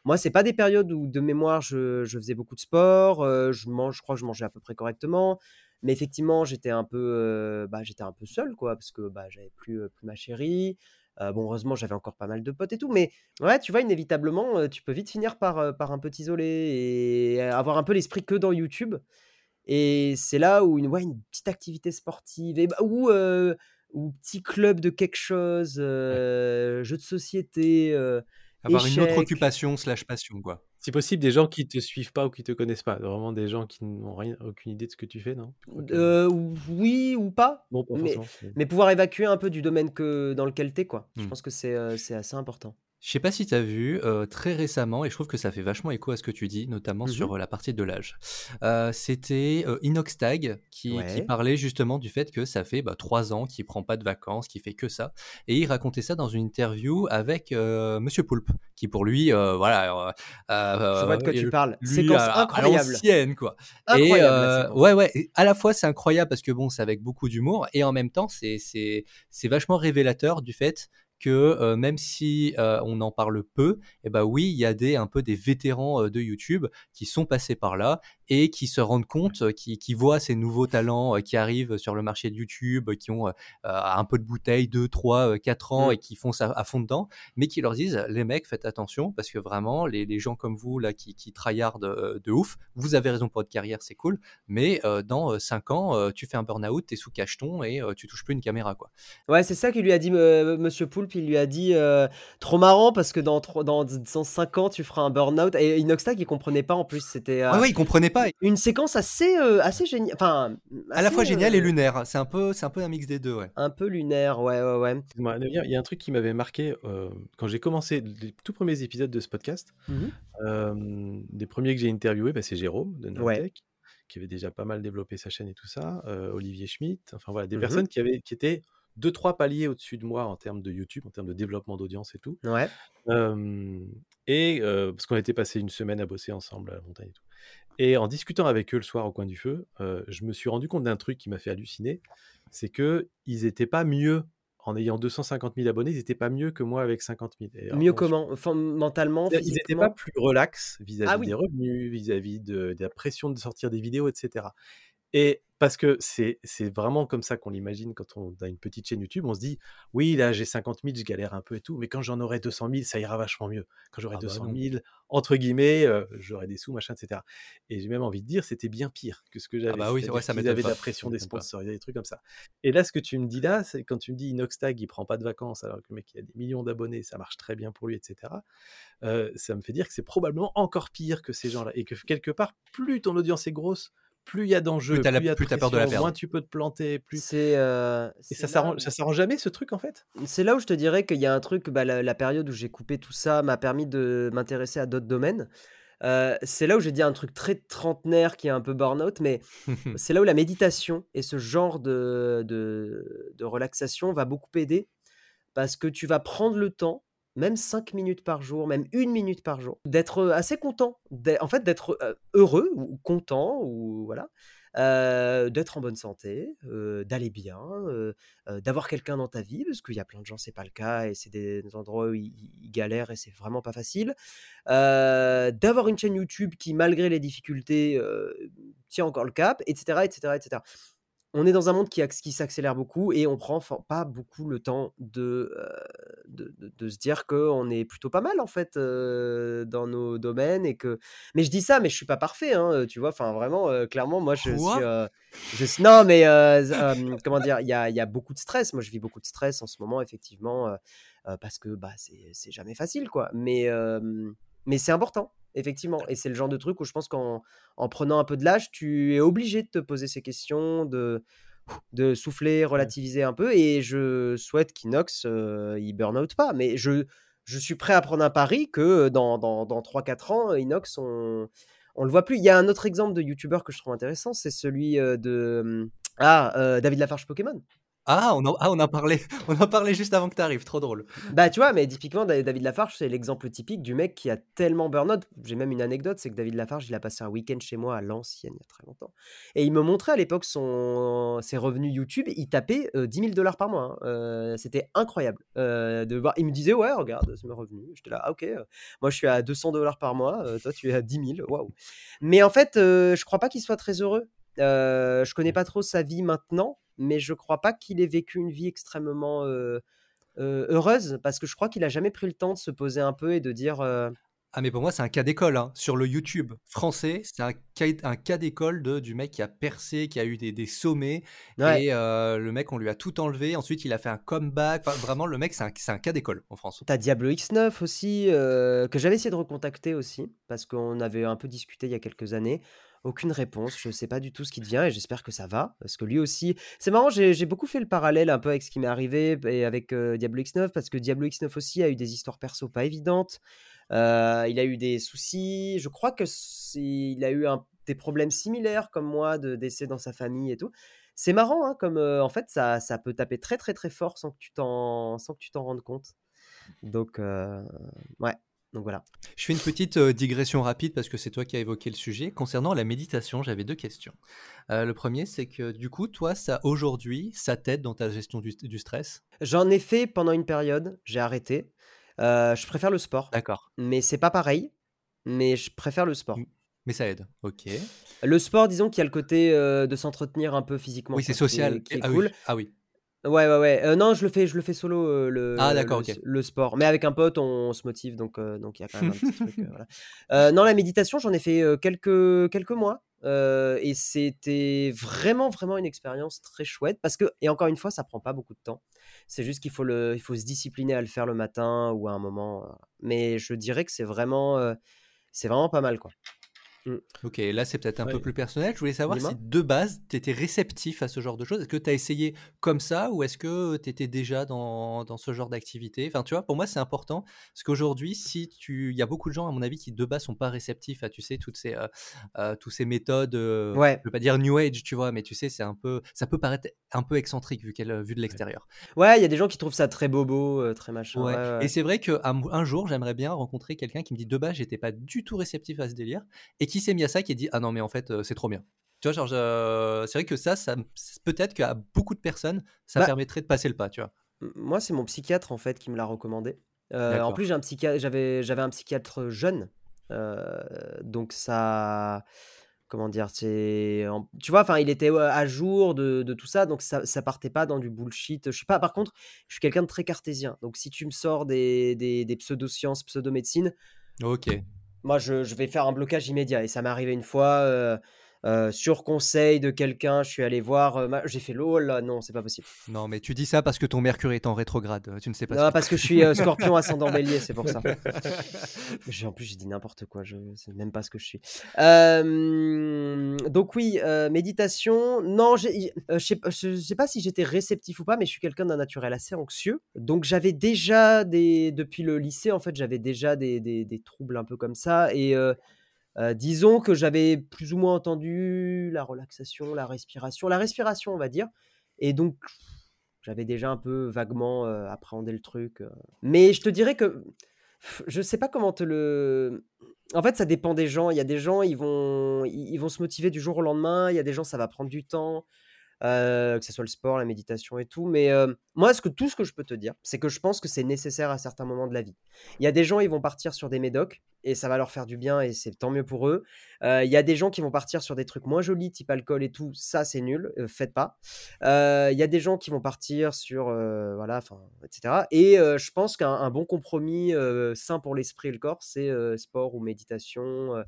Moi, c'est pas des périodes où de mémoire je, je faisais beaucoup de sport, je mange, je crois que je mangeais à peu près correctement, mais effectivement j'étais un peu, euh, bah, j'étais un peu seul quoi, parce que bah, j'avais plus, plus ma chérie. Euh, bon, heureusement j'avais encore pas mal de potes et tout, mais ouais, tu vois, inévitablement, tu peux vite finir par, par un peu t'isoler et avoir un peu l'esprit que dans YouTube. Et c'est là où une, ouais, une petite activité sportive et, bah, ou, euh, ou petit club de quelque chose, euh, jeu de société. Avoir une autre occupation slash passion, quoi. Si possible, des gens qui te suivent pas ou qui te connaissent pas? Vraiment des gens qui n'ont rien, aucune idée de ce que tu fais, non? Tu que- Euh, oui ou pas, Bon, pas mais, pouvoir évacuer un peu du domaine que, dans lequel t'es, quoi. Je Hmm. pense que c'est euh, c'est assez important. Je sais pas si tu as vu euh, très récemment, et je trouve que ça fait vachement écho à ce que tu dis, notamment Mhm. sur euh, la partie de l'âge. Euh, C'était Inoxtag qui, qui parlait justement du fait que ça fait bah, trois ans qu'il prend pas de vacances, qu'il fait que ça. Et il racontait ça dans une interview avec Monsieur Poulpe, qui pour lui, voilà. Je vois de quoi tu parles. lui, Séquence à incroyable. quoi. Incroyable, Et ouais, ouais. et À la fois, c'est incroyable parce que bon, c'est avec beaucoup d'humour et en même temps, c'est vachement révélateur du fait euh, même si euh, on en parle peu, et ben oui, il y a des un peu des vétérans euh, de YouTube qui sont passés par là et qui se rendent compte, qui, qui voient ces nouveaux talents qui arrivent sur le marché de YouTube, qui ont un peu de bouteille, 2, 3, 4 ans Mmh. et qui font ça à fond dedans, mais qui leur disent les mecs, faites attention parce que vraiment, les, les gens comme vous là qui, qui tryhardent euh, de ouf, vous avez raison pour votre carrière, c'est cool, mais euh, dans 5 ans, euh, tu fais un burn-out, t'es sous cacheton et euh, tu touches plus une caméra quoi. Ouais, c'est ça qu'il lui a dit euh, Monsieur Poulpe. Il lui a dit euh, trop marrant parce que dans, dans, dans 5 ans, tu feras un burn-out. Et Inoxtag, il comprenait pas en plus. C'était euh, Ah ouais, ils comprenaient pas. une séquence assez, euh, assez géniale. Enfin, À la fois génial et euh, lunaire. C'est un peu, c'est un peu un mix des deux, ouais. Un peu lunaire, ouais, ouais, ouais. Il y a un truc qui m'avait marqué euh, quand j'ai commencé les tout premiers épisodes de ce podcast. Euh, des premiers que j'ai interviewés, bah, c'est Jérôme de Ouais. Nowtech, qui avait déjà pas mal développé sa chaîne et tout ça. euh, Olivier Schmitt, enfin voilà, des Mhm. personnes qui, avaient, qui étaient deux, trois paliers au-dessus de moi en termes de YouTube, en termes de développement d'audience et tout. Ouais. Euh, et euh, parce qu'on était passé une semaine à bosser ensemble à la montagne et tout. Et en discutant avec eux le soir au coin du feu, euh, je me suis rendu compte d'un truc qui m'a fait halluciner, c'est que ils étaient pas mieux en ayant 250 000 abonnés, ils étaient pas mieux que moi avec 50 000. Et alors, Mieux comment? Enfin, Mentalement, ils n'étaient pas plus relax vis-à-vis Ah oui. des revenus, vis-à-vis de, de la pression de sortir des vidéos, etc. Et parce que c'est vraiment comme ça qu'on l'imagine quand on a une petite chaîne YouTube, on se dit oui là j'ai 50 000, je galère un peu et tout, mais quand j'en aurai 200 000, ça ira vachement mieux. Quand j'aurai Ah bah 200 non. 000 entre guillemets, euh, j'aurai des sous machin, etc. Et j'ai même envie de dire c'était bien pire que ce que j'avais. bah oui, ouais, ça m'étonne avaient de la pression des m'étonne pas. sponsors, des trucs comme ça. Et là ce que tu me dis là, c'est quand tu me dis Inoxtag il prend pas de vacances alors que le mec il a des millions d'abonnés, ça marche très bien pour lui, etc. Euh, ça me fait dire que c'est probablement encore pire que ces gens-là. Et que quelque part, plus ton audience est grosse, plus il y a d'enjeux, Plus t'as la- plus il y a de plus t'as peur de la perdre. moins tu peux te planter. Plus... C'est euh, Et ça s'arrange ça s'arrange jamais ce truc en fait? C'est là où je te dirais qu'il y a un truc, bah, la, la période où j'ai coupé tout ça m'a permis de m'intéresser à d'autres domaines. Euh, c'est là où j'ai dit un truc très trentenaire qui est un peu burn-out, mais [LAUGHS] c'est là où la méditation et ce genre de, de, de relaxation va beaucoup aider parce que tu vas prendre le temps, même 5 minutes par jour, même une minute par jour, d'être assez content, en fait d'être heureux ou content ou voilà, d'être en bonne santé, d'aller bien, d'avoir quelqu'un dans ta vie parce qu'il y a plein de gens c'est pas le cas et c'est des, endroits où ils, galèrent et c'est vraiment pas facile, d'avoir une chaîne YouTube qui malgré les difficultés tient encore le cap, etc., etc., etc on est dans un monde qui, qui s'accélère beaucoup et on prend pas beaucoup le temps de, euh, de, de- de se dire qu'on est plutôt pas mal en fait euh, dans nos domaines et que mais je dis ça mais je suis pas parfait hein, tu vois enfin vraiment euh, clairement moi je Quoi? suis euh, je suis- non mais euh, euh, comment dire il y a, il y a beaucoup de stress. Moi je vis beaucoup de stress en ce moment effectivement euh, euh, parce que bah c'est c'est jamais facile quoi. Mais euh, mais c'est important effectivement et c'est le genre de truc où je pense qu'en en prenant un peu de l'âge, tu es obligé de te poser ces questions, de, de souffler, relativiser un peu. Et je souhaite qu'Inox, euh, il burn out pas. Mais je, je suis prêt à prendre un pari que dans, dans, dans 3-4 ans, Inox, on, on le voit plus. Il y a un autre exemple de YouTuber que je trouve intéressant, c'est celui de ah, euh, David Lafarge Pokémon. Ah, on en, ah, on en parlait, [LAUGHS] juste avant que tu arrives, trop drôle. Bah, tu vois, mais typiquement, Da- David Lafarge, c'est l'exemple typique du mec qui a tellement burn-out. J'ai même une anecdote, c'est que David Lafarge, il a passé un week-end chez moi à l'ancienne, il y a très longtemps. Et il me montrait à l'époque son... ses revenus YouTube. Il tapait euh, 10 000 dollars par mois. hein. Euh, C'était incroyable euh, de voir. Il me disait, ouais, regarde, c'est mes revenus. J'étais là, ah, ok. euh, Moi, je suis à 200 dollars par mois. euh, toi, tu es à 10 000. Waouh. Mais en fait, euh, je crois pas qu'il soit très heureux. Euh, je connais pas trop sa vie maintenant, mais je crois pas qu'il ait vécu une vie extrêmement euh, euh, heureuse parce que je crois qu'il a jamais pris le temps de se poser un peu et de dire euh, Ah, mais pour moi, c'est un cas d'école. hein. Sur le YouTube français, c'est un cas, un cas d'école de, du mec qui a percé, qui a eu des, des sommets. Ouais. Et euh, le mec, on lui a tout enlevé. Ensuite, il a fait un comeback. Enfin, vraiment, le mec, c'est un, cas d'école en France. T'as Diablo X9 aussi, euh, que j'avais essayé de recontacter aussi, parce qu'on avait un peu discuté il y a quelques années. Aucune réponse, je sais pas du tout ce qui devient et j'espère que ça va, parce que lui aussi... C'est marrant, j'ai beaucoup fait le parallèle un peu avec ce qui m'est arrivé et avec euh, Diablo X9, parce que Diablo X9 aussi a eu des histoires perso pas évidentes. Euh, il a eu des soucis, je crois que c'est- il a eu des problèmes similaires comme moi, de décès dans sa famille et tout. C'est marrant, hein, comme euh, en fait ça, peut taper très très très fort sans que tu t'en sans que tu t'en rendes compte. Donc ouais, donc voilà. Je fais une petite euh, digression rapide parce que c'est toi qui as évoqué le sujet. Concernant la méditation, j'avais deux questions. Euh, le premier, c'est que du coup, toi, ça aujourd'hui, ça t'aide dans ta gestion du, du stress? J'en ai fait pendant une période, j'ai arrêté. Euh, je préfère le sport, D'accord. mais c'est pas pareil. Mais je préfère le sport. Mais ça aide, OK. Le sport, disons qu'il y a le côté, de s'entretenir un peu physiquement, Oui, c'est qui social est qui est ah oui, cool. ah oui. Ouais, ouais, ouais, heu, non, je le fais je le fais solo, heu, Ah le d'accord, le sport, mais avec un pote, on se motive donc donc il y a quand même un petit truc, [LAUGHS] voilà. Non, la méditation, j'en ai fait, quelques quelques mois, et c'était vraiment, vraiment une expérience très chouette parce que et encore une fois, ça prend pas beaucoup de temps. C'est juste qu'il faut le il faut se discipliner à le faire le matin ou à un moment, mais je dirais que c'est vraiment, c'est vraiment pas mal, quoi. Mmh. OK, là, c'est peut-être un peu plus personnel. Je voulais savoir si de base, tu étais réceptif à ce genre de choses. Est-ce que tu as essayé comme ça ou est-ce que tu étais déjà dans dans ce genre d'activité? Enfin, tu vois, pour moi, c'est important parce qu'aujourd'hui, si tu il y a beaucoup de gens, à mon avis, qui de base sont pas réceptifs à, tu sais, toutes ces, heu heu, tous ces méthodes, heu, Ouais. je veux pas dire new age, tu vois? Mais tu sais, c'est un peu ça peut paraître un peu excentrique vu qu'elle vu de l'extérieur. Ouais, il y a des gens qui trouvent ça très bobo, très machin, ouais, et c'est vrai qu'un un jour, j'aimerais bien rencontrer quelqu'un qui me dit: «De base, j'étais pas du tout réceptif à ce délire» et qui s'est mis à ça, qui a dit: «Ah non, mais en fait, heu, c'est trop bien». Tu vois? Genre je c'est vrai que ça, ça peut-être qu'à beaucoup de personnes, ça Bah permettrait de passer le pas, tu vois? Moi, c'est mon psychiatre, en fait, qui me l'a recommandé. Heu, en plus, j'ai un j'avais j'avais un psychiatre jeune, donc ça comment dire? C'est tu vois? Enfin, il était, à jour de de tout ça, donc ça ça partait pas dans du bullshit. Je suis pas par contre, je suis quelqu'un de très cartésien, donc si tu me sors des des des pseudo-sciences, pseudo-médecine OK. Moi, je vais faire un blocage immédiat et ça m'est arrivé une fois, heu, sur conseil de quelqu'un, je suis allé voir, heu, ma j'ai fait: «Oh là, non, c'est pas possible». Non, mais tu dis ça parce que ton Mercure est en rétrograde, heu, tu ne sais pas Non, parce que je suis, Scorpion ascendant Bélier, c'est pour ça. [LAUGHS] En plus, j'ai dit n'importe quoi, je sais même pas ce que je suis. Donc oui, méditation, non, je je sais pas si j'étais réceptif ou pas, mais je suis quelqu'un d'un naturel assez anxieux. Donc j'avais déjà des depuis le lycée, en fait, j'avais déjà des des des troubles un peu comme ça et heu, disons que j'avais plus ou moins entendu la relaxation, la respiration la respiration, on va dire et donc j'avais déjà un peu vaguement, heu, appréhendé le truc, heu, mais je te dirais que je sais pas comment te le en fait, ça dépend des gens. Il y a des gens, ils vont ils vont se motiver du jour au lendemain. Il y a des gens, ça va prendre du temps, heu, que ça soit le sport, la méditation et tout, mais heu, moi, ce que tout ce que je peux te dire, c'est que je pense que c'est nécessaire à certains moments de la vie. Il y a des gens, ils vont partir sur des médocs et ça va leur faire du bien et c'est tant mieux pour eux. Heu, il y a des gens qui vont partir sur des trucs moins jolis, type alcool et tout, ça, c'est nul, faites pas. Il y a des gens qui vont partir sur, voilà, enfin, et cetera et je pense qu'un un bon compromis, sain pour l'esprit et le corps, c'est, sport ou méditation,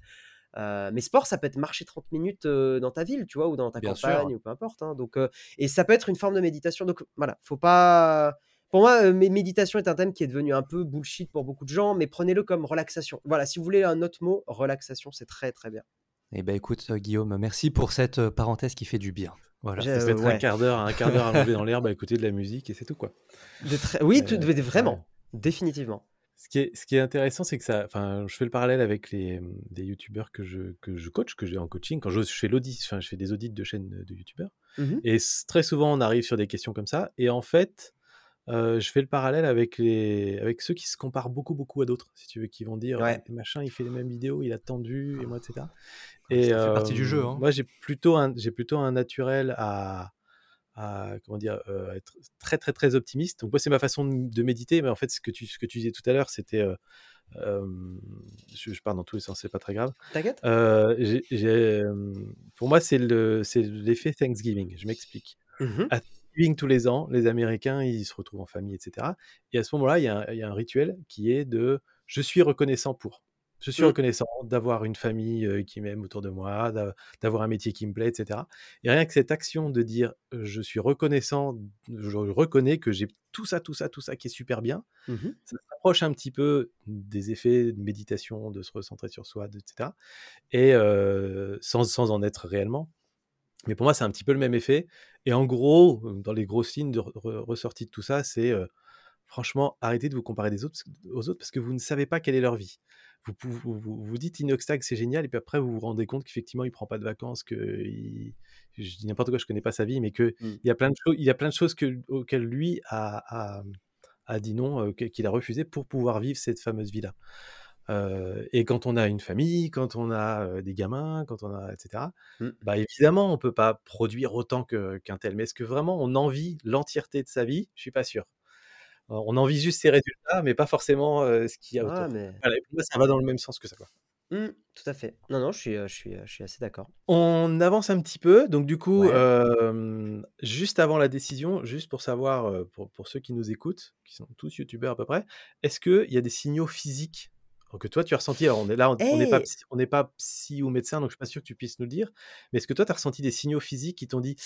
mais sport, ça peut être marcher 30 minutes, dans ta ville, tu vois? Ou dans ta Bien sûr. campagne ou peu importe, hein, donc et ça peut être une forme de méditation, donc voilà, faut pas pour moi, méditation est un thème qui est devenu un peu bullshit pour beaucoup de gens, mais prenez-le comme relaxation. Voilà, si vous voulez un autre mot, relaxation, c'est très, très bien. Et bah, écoute, Guillaume, merci pour cette, parenthèse qui fait du bien. Voilà. Ça mettre un quart d'heure, un quart d'heure allongé dans [LAUGHS] l'herbe à écouter de la musique et c'est tout, quoi. De oui, tout ouais. vraiment, définitivement. Ce qui est ce qui est intéressant, c'est que ça enfin, je fais le parallèle avec les, des youtubeurs que je que je coach, que j'ai en coaching. Quand je je fais l'audit, enfin, je fais des audits de chaînes de youtubeurs Mmh mh. et très souvent, on arrive sur des questions comme ça et en fait, je fais le parallèle avec les avec ceux qui se comparent beaucoup, beaucoup à d'autres, si tu veux, qui vont dire: «Ouais, machin, il fait les mêmes vidéos, il a vues et moi» et cetera Ah, et ça fait partie du jeu, hein. moi, j'ai plutôt un plutôt un naturel à à comment dire? Heu, être très, très, très optimiste. Donc moi, c'est ma façon de de méditer, mais en fait, ce que tu ce que tu disais tout à l'heure, c'était, heu, hem, je je pars dans tous les sens, c'est pas très grave. T'inquiète. Hem, pour moi, c'est le c'est l'effet Thanksgiving. Je m'explique. Mmh mh. À Thanksgiving, tous les ans, les Américains, ils se retrouvent en famille et cetera et à ce moment-là, y il y a un rituel qui est de: «Je suis reconnaissant pour». Je suis Mmh. reconnaissant d'avoir une famille, qui m'aime autour de moi, d'a d'avoir un métier qui me plaît et cetera et rien que cette action de dire: «Je suis reconnaissant, je reconnais que j'ai tout ça, tout ça, tout ça qui est super bien», Mmh mh. ça se rapproche un petit peu des effets de méditation, de se recentrer sur soi, de et sans sans en être réellement. Mais pour moi, c'est un petit peu le même effet et en gros, dans les grosses lignes de re re ressorties de tout ça, c'est, franchement, arrêtez de vous comparer des autres aux autres parce que vous ne savez pas quelle est leur vie. Vous vous vous vous dites: «Inoxtag, c'est génial» et puis après, vous vous rendez compte qu'effectivement, il prend pas de vacances, qu'il je dis n'importe quoi, je connais pas sa vie, mais qu'il Mmh. y a plein de choses il y a plein de choses que auxquelles lui a a, a dit non, que qu'il a refusé pour pouvoir vivre cette fameuse vie-là. Heu et quand on a une famille, quand on a, heu, des gamins, quand on a et cetera, Mmh. bah, évidemment, on peut pas produire autant que qu'un tel. Mais est-ce que vraiment on envie l'entièreté de sa vie? Je suis pas sûr. On envie juste ses résultats, mais pas forcément, ce qu'il y a Ah autour. mais Voilà et pour moi, ça va dans le même sens que ça, quoi. Mmh, tout à fait. Non, non, je suis, je suis, je suis assez d'accord. On avance un petit peu, donc du coup, Ouais. juste avant la décision, juste pour savoir, pour pour ceux qui nous écoutent, qui sont tous youtubeurs à peu près, est-ce qu'il y a des signaux physiques que toi tu as ressentis? Alors on est là, on n'est pas Eh! psy on n'est pas psy ou médecin, donc je suis pas sûr que tu puisses nous le dire, mais est-ce que toi tu as ressenti des signaux physiques qui t'ont dit: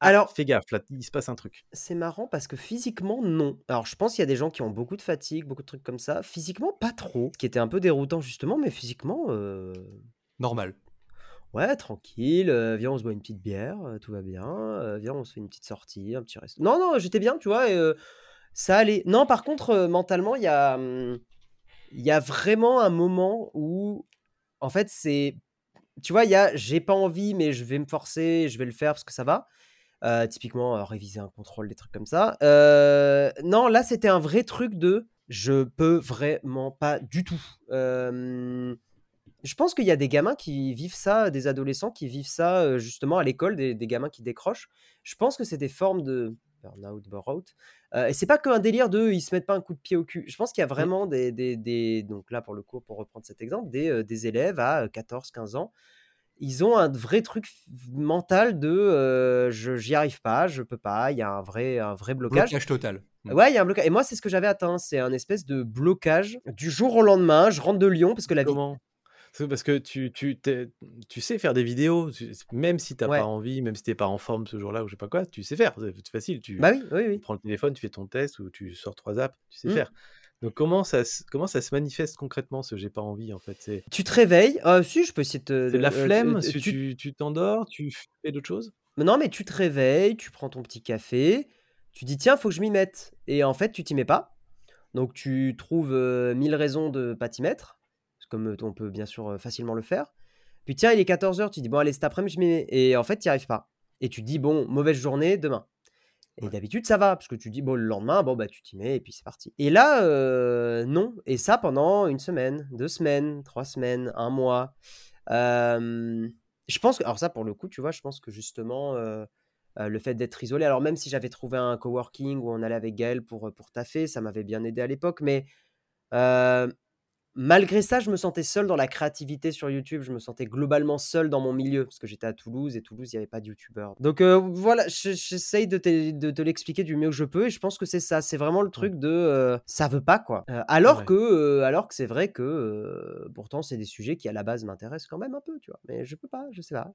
«Ah, Alors fais gaffe là, il se passe un truc»? c'est marrant parce que physiquement, non. Alors je pense qu'il y a des gens qui ont beaucoup de fatigue, beaucoup de trucs comme ça. Physiquement, pas trop. Ce qui était un peu déroutant justement, mais physiquement, heu Normal. Ouais, tranquille, heu, viens, on se boit une petite bière, heu, tout va bien, viens, on se fait une petite sortie, un petit resto non, non, j'étais bien, tu vois? Et ça allait. Non, par contre, mentalement, il y a, mmh, il y a vraiment un moment où, en fait, c'est tu vois, il y a j'ai pas envie, mais je vais me forcer, je vais le faire parce que ça va. Heu, typiquement, heu, réviser un contrôle, des trucs comme ça. Heu, non, là, c'était un vrai truc de je peux vraiment pas du tout. Je pense qu'il y a des gamins qui vivent ça, des adolescents qui vivent ça, justement à l'école, des des gamins qui décrochent. Je pense que c'est des formes de burn-out, bore-out, heu et c'est pas qu'un délire de ils se mettent pas un coup de pied au cul. Je pense qu'il y a Mmh. vraiment des des des donc là, pour le coup, pour reprendre cet exemple, des, des élèves à 14-15 ans. Ils ont un vrai truc mental de, je j'y arrive pas, je peux pas, il y a un vrai un vrai blocage. Blocage total. Mmh. Ouais, il y a un blocage et moi, c'est ce que j'avais atteint, c'est un espèce de blocage du jour au lendemain. Je rentre de Lyon parce que la vie Comment? Parce que tu tu tu sais faire des vidéos, même si tu as pas ouais, envie, même si tu es pas en forme ce jour-là ou je sais pas quoi, tu sais faire, c'est facile, tu bah oui, oui, oui. prends le téléphone, tu fais ton test ou tu sors 3 apps, tu sais Mmh. faire. Donc comment ça se comment ça se manifeste concrètement ce «j'ai pas envie» en fait? Tu te réveilles, heu, si je peux essayer de te c'est de la heu, flemme? t Tu tu tu tu t'endors? Tu fais d'autres choses? non, mais tu te réveilles, tu prends ton petit café, tu dis: «Tiens, faut que je m'y mette» et en fait, tu t'y mets pas. Donc tu trouves, 1000 raisons de pas t'y mettre, comme, on peut bien sûr, facilement le faire. Puis tiens, il est quatorze heures tu dis: «Bon allez, cet après-midi, je m'y mets» et en fait, tu y arrives pas et tu dis: «Bon, mauvaise journée, demain» et Ouais. d'habitude, ça va parce que tu dis: «Bon, le lendemain, bon, bah, tu t'y mets et puis c'est parti» et là, heu, non et ça pendant une semaine, 2 semaines, 3 semaines, un mois. Je pense que alors ça, pour le coup, tu vois, je pense que justement, heu heu, le fait d'être isolé alors même si j'avais trouvé un coworking où on allait avec Gaël pour, pour taffer, ça m'avait bien aidé à l'époque mais malgré ça, je me sentais seul dans la créativité sur YouTube. Je me sentais globalement seul dans mon milieu parce que j'étais à Toulouse et Toulouse, il y avait pas de youtubeurs. Donc heu, voilà, je j'essaye de te de l'expliquer du mieux que je peux et je pense que c'est ça. C'est vraiment le Ouais. truc de, heu, ça veut pas quoi. Heu, alors Ouais. que, alors que c'est vrai que, pourtant c'est des sujets qui à la base m'intéressent quand même un peu, tu vois? Mais je peux pas, je sais pas.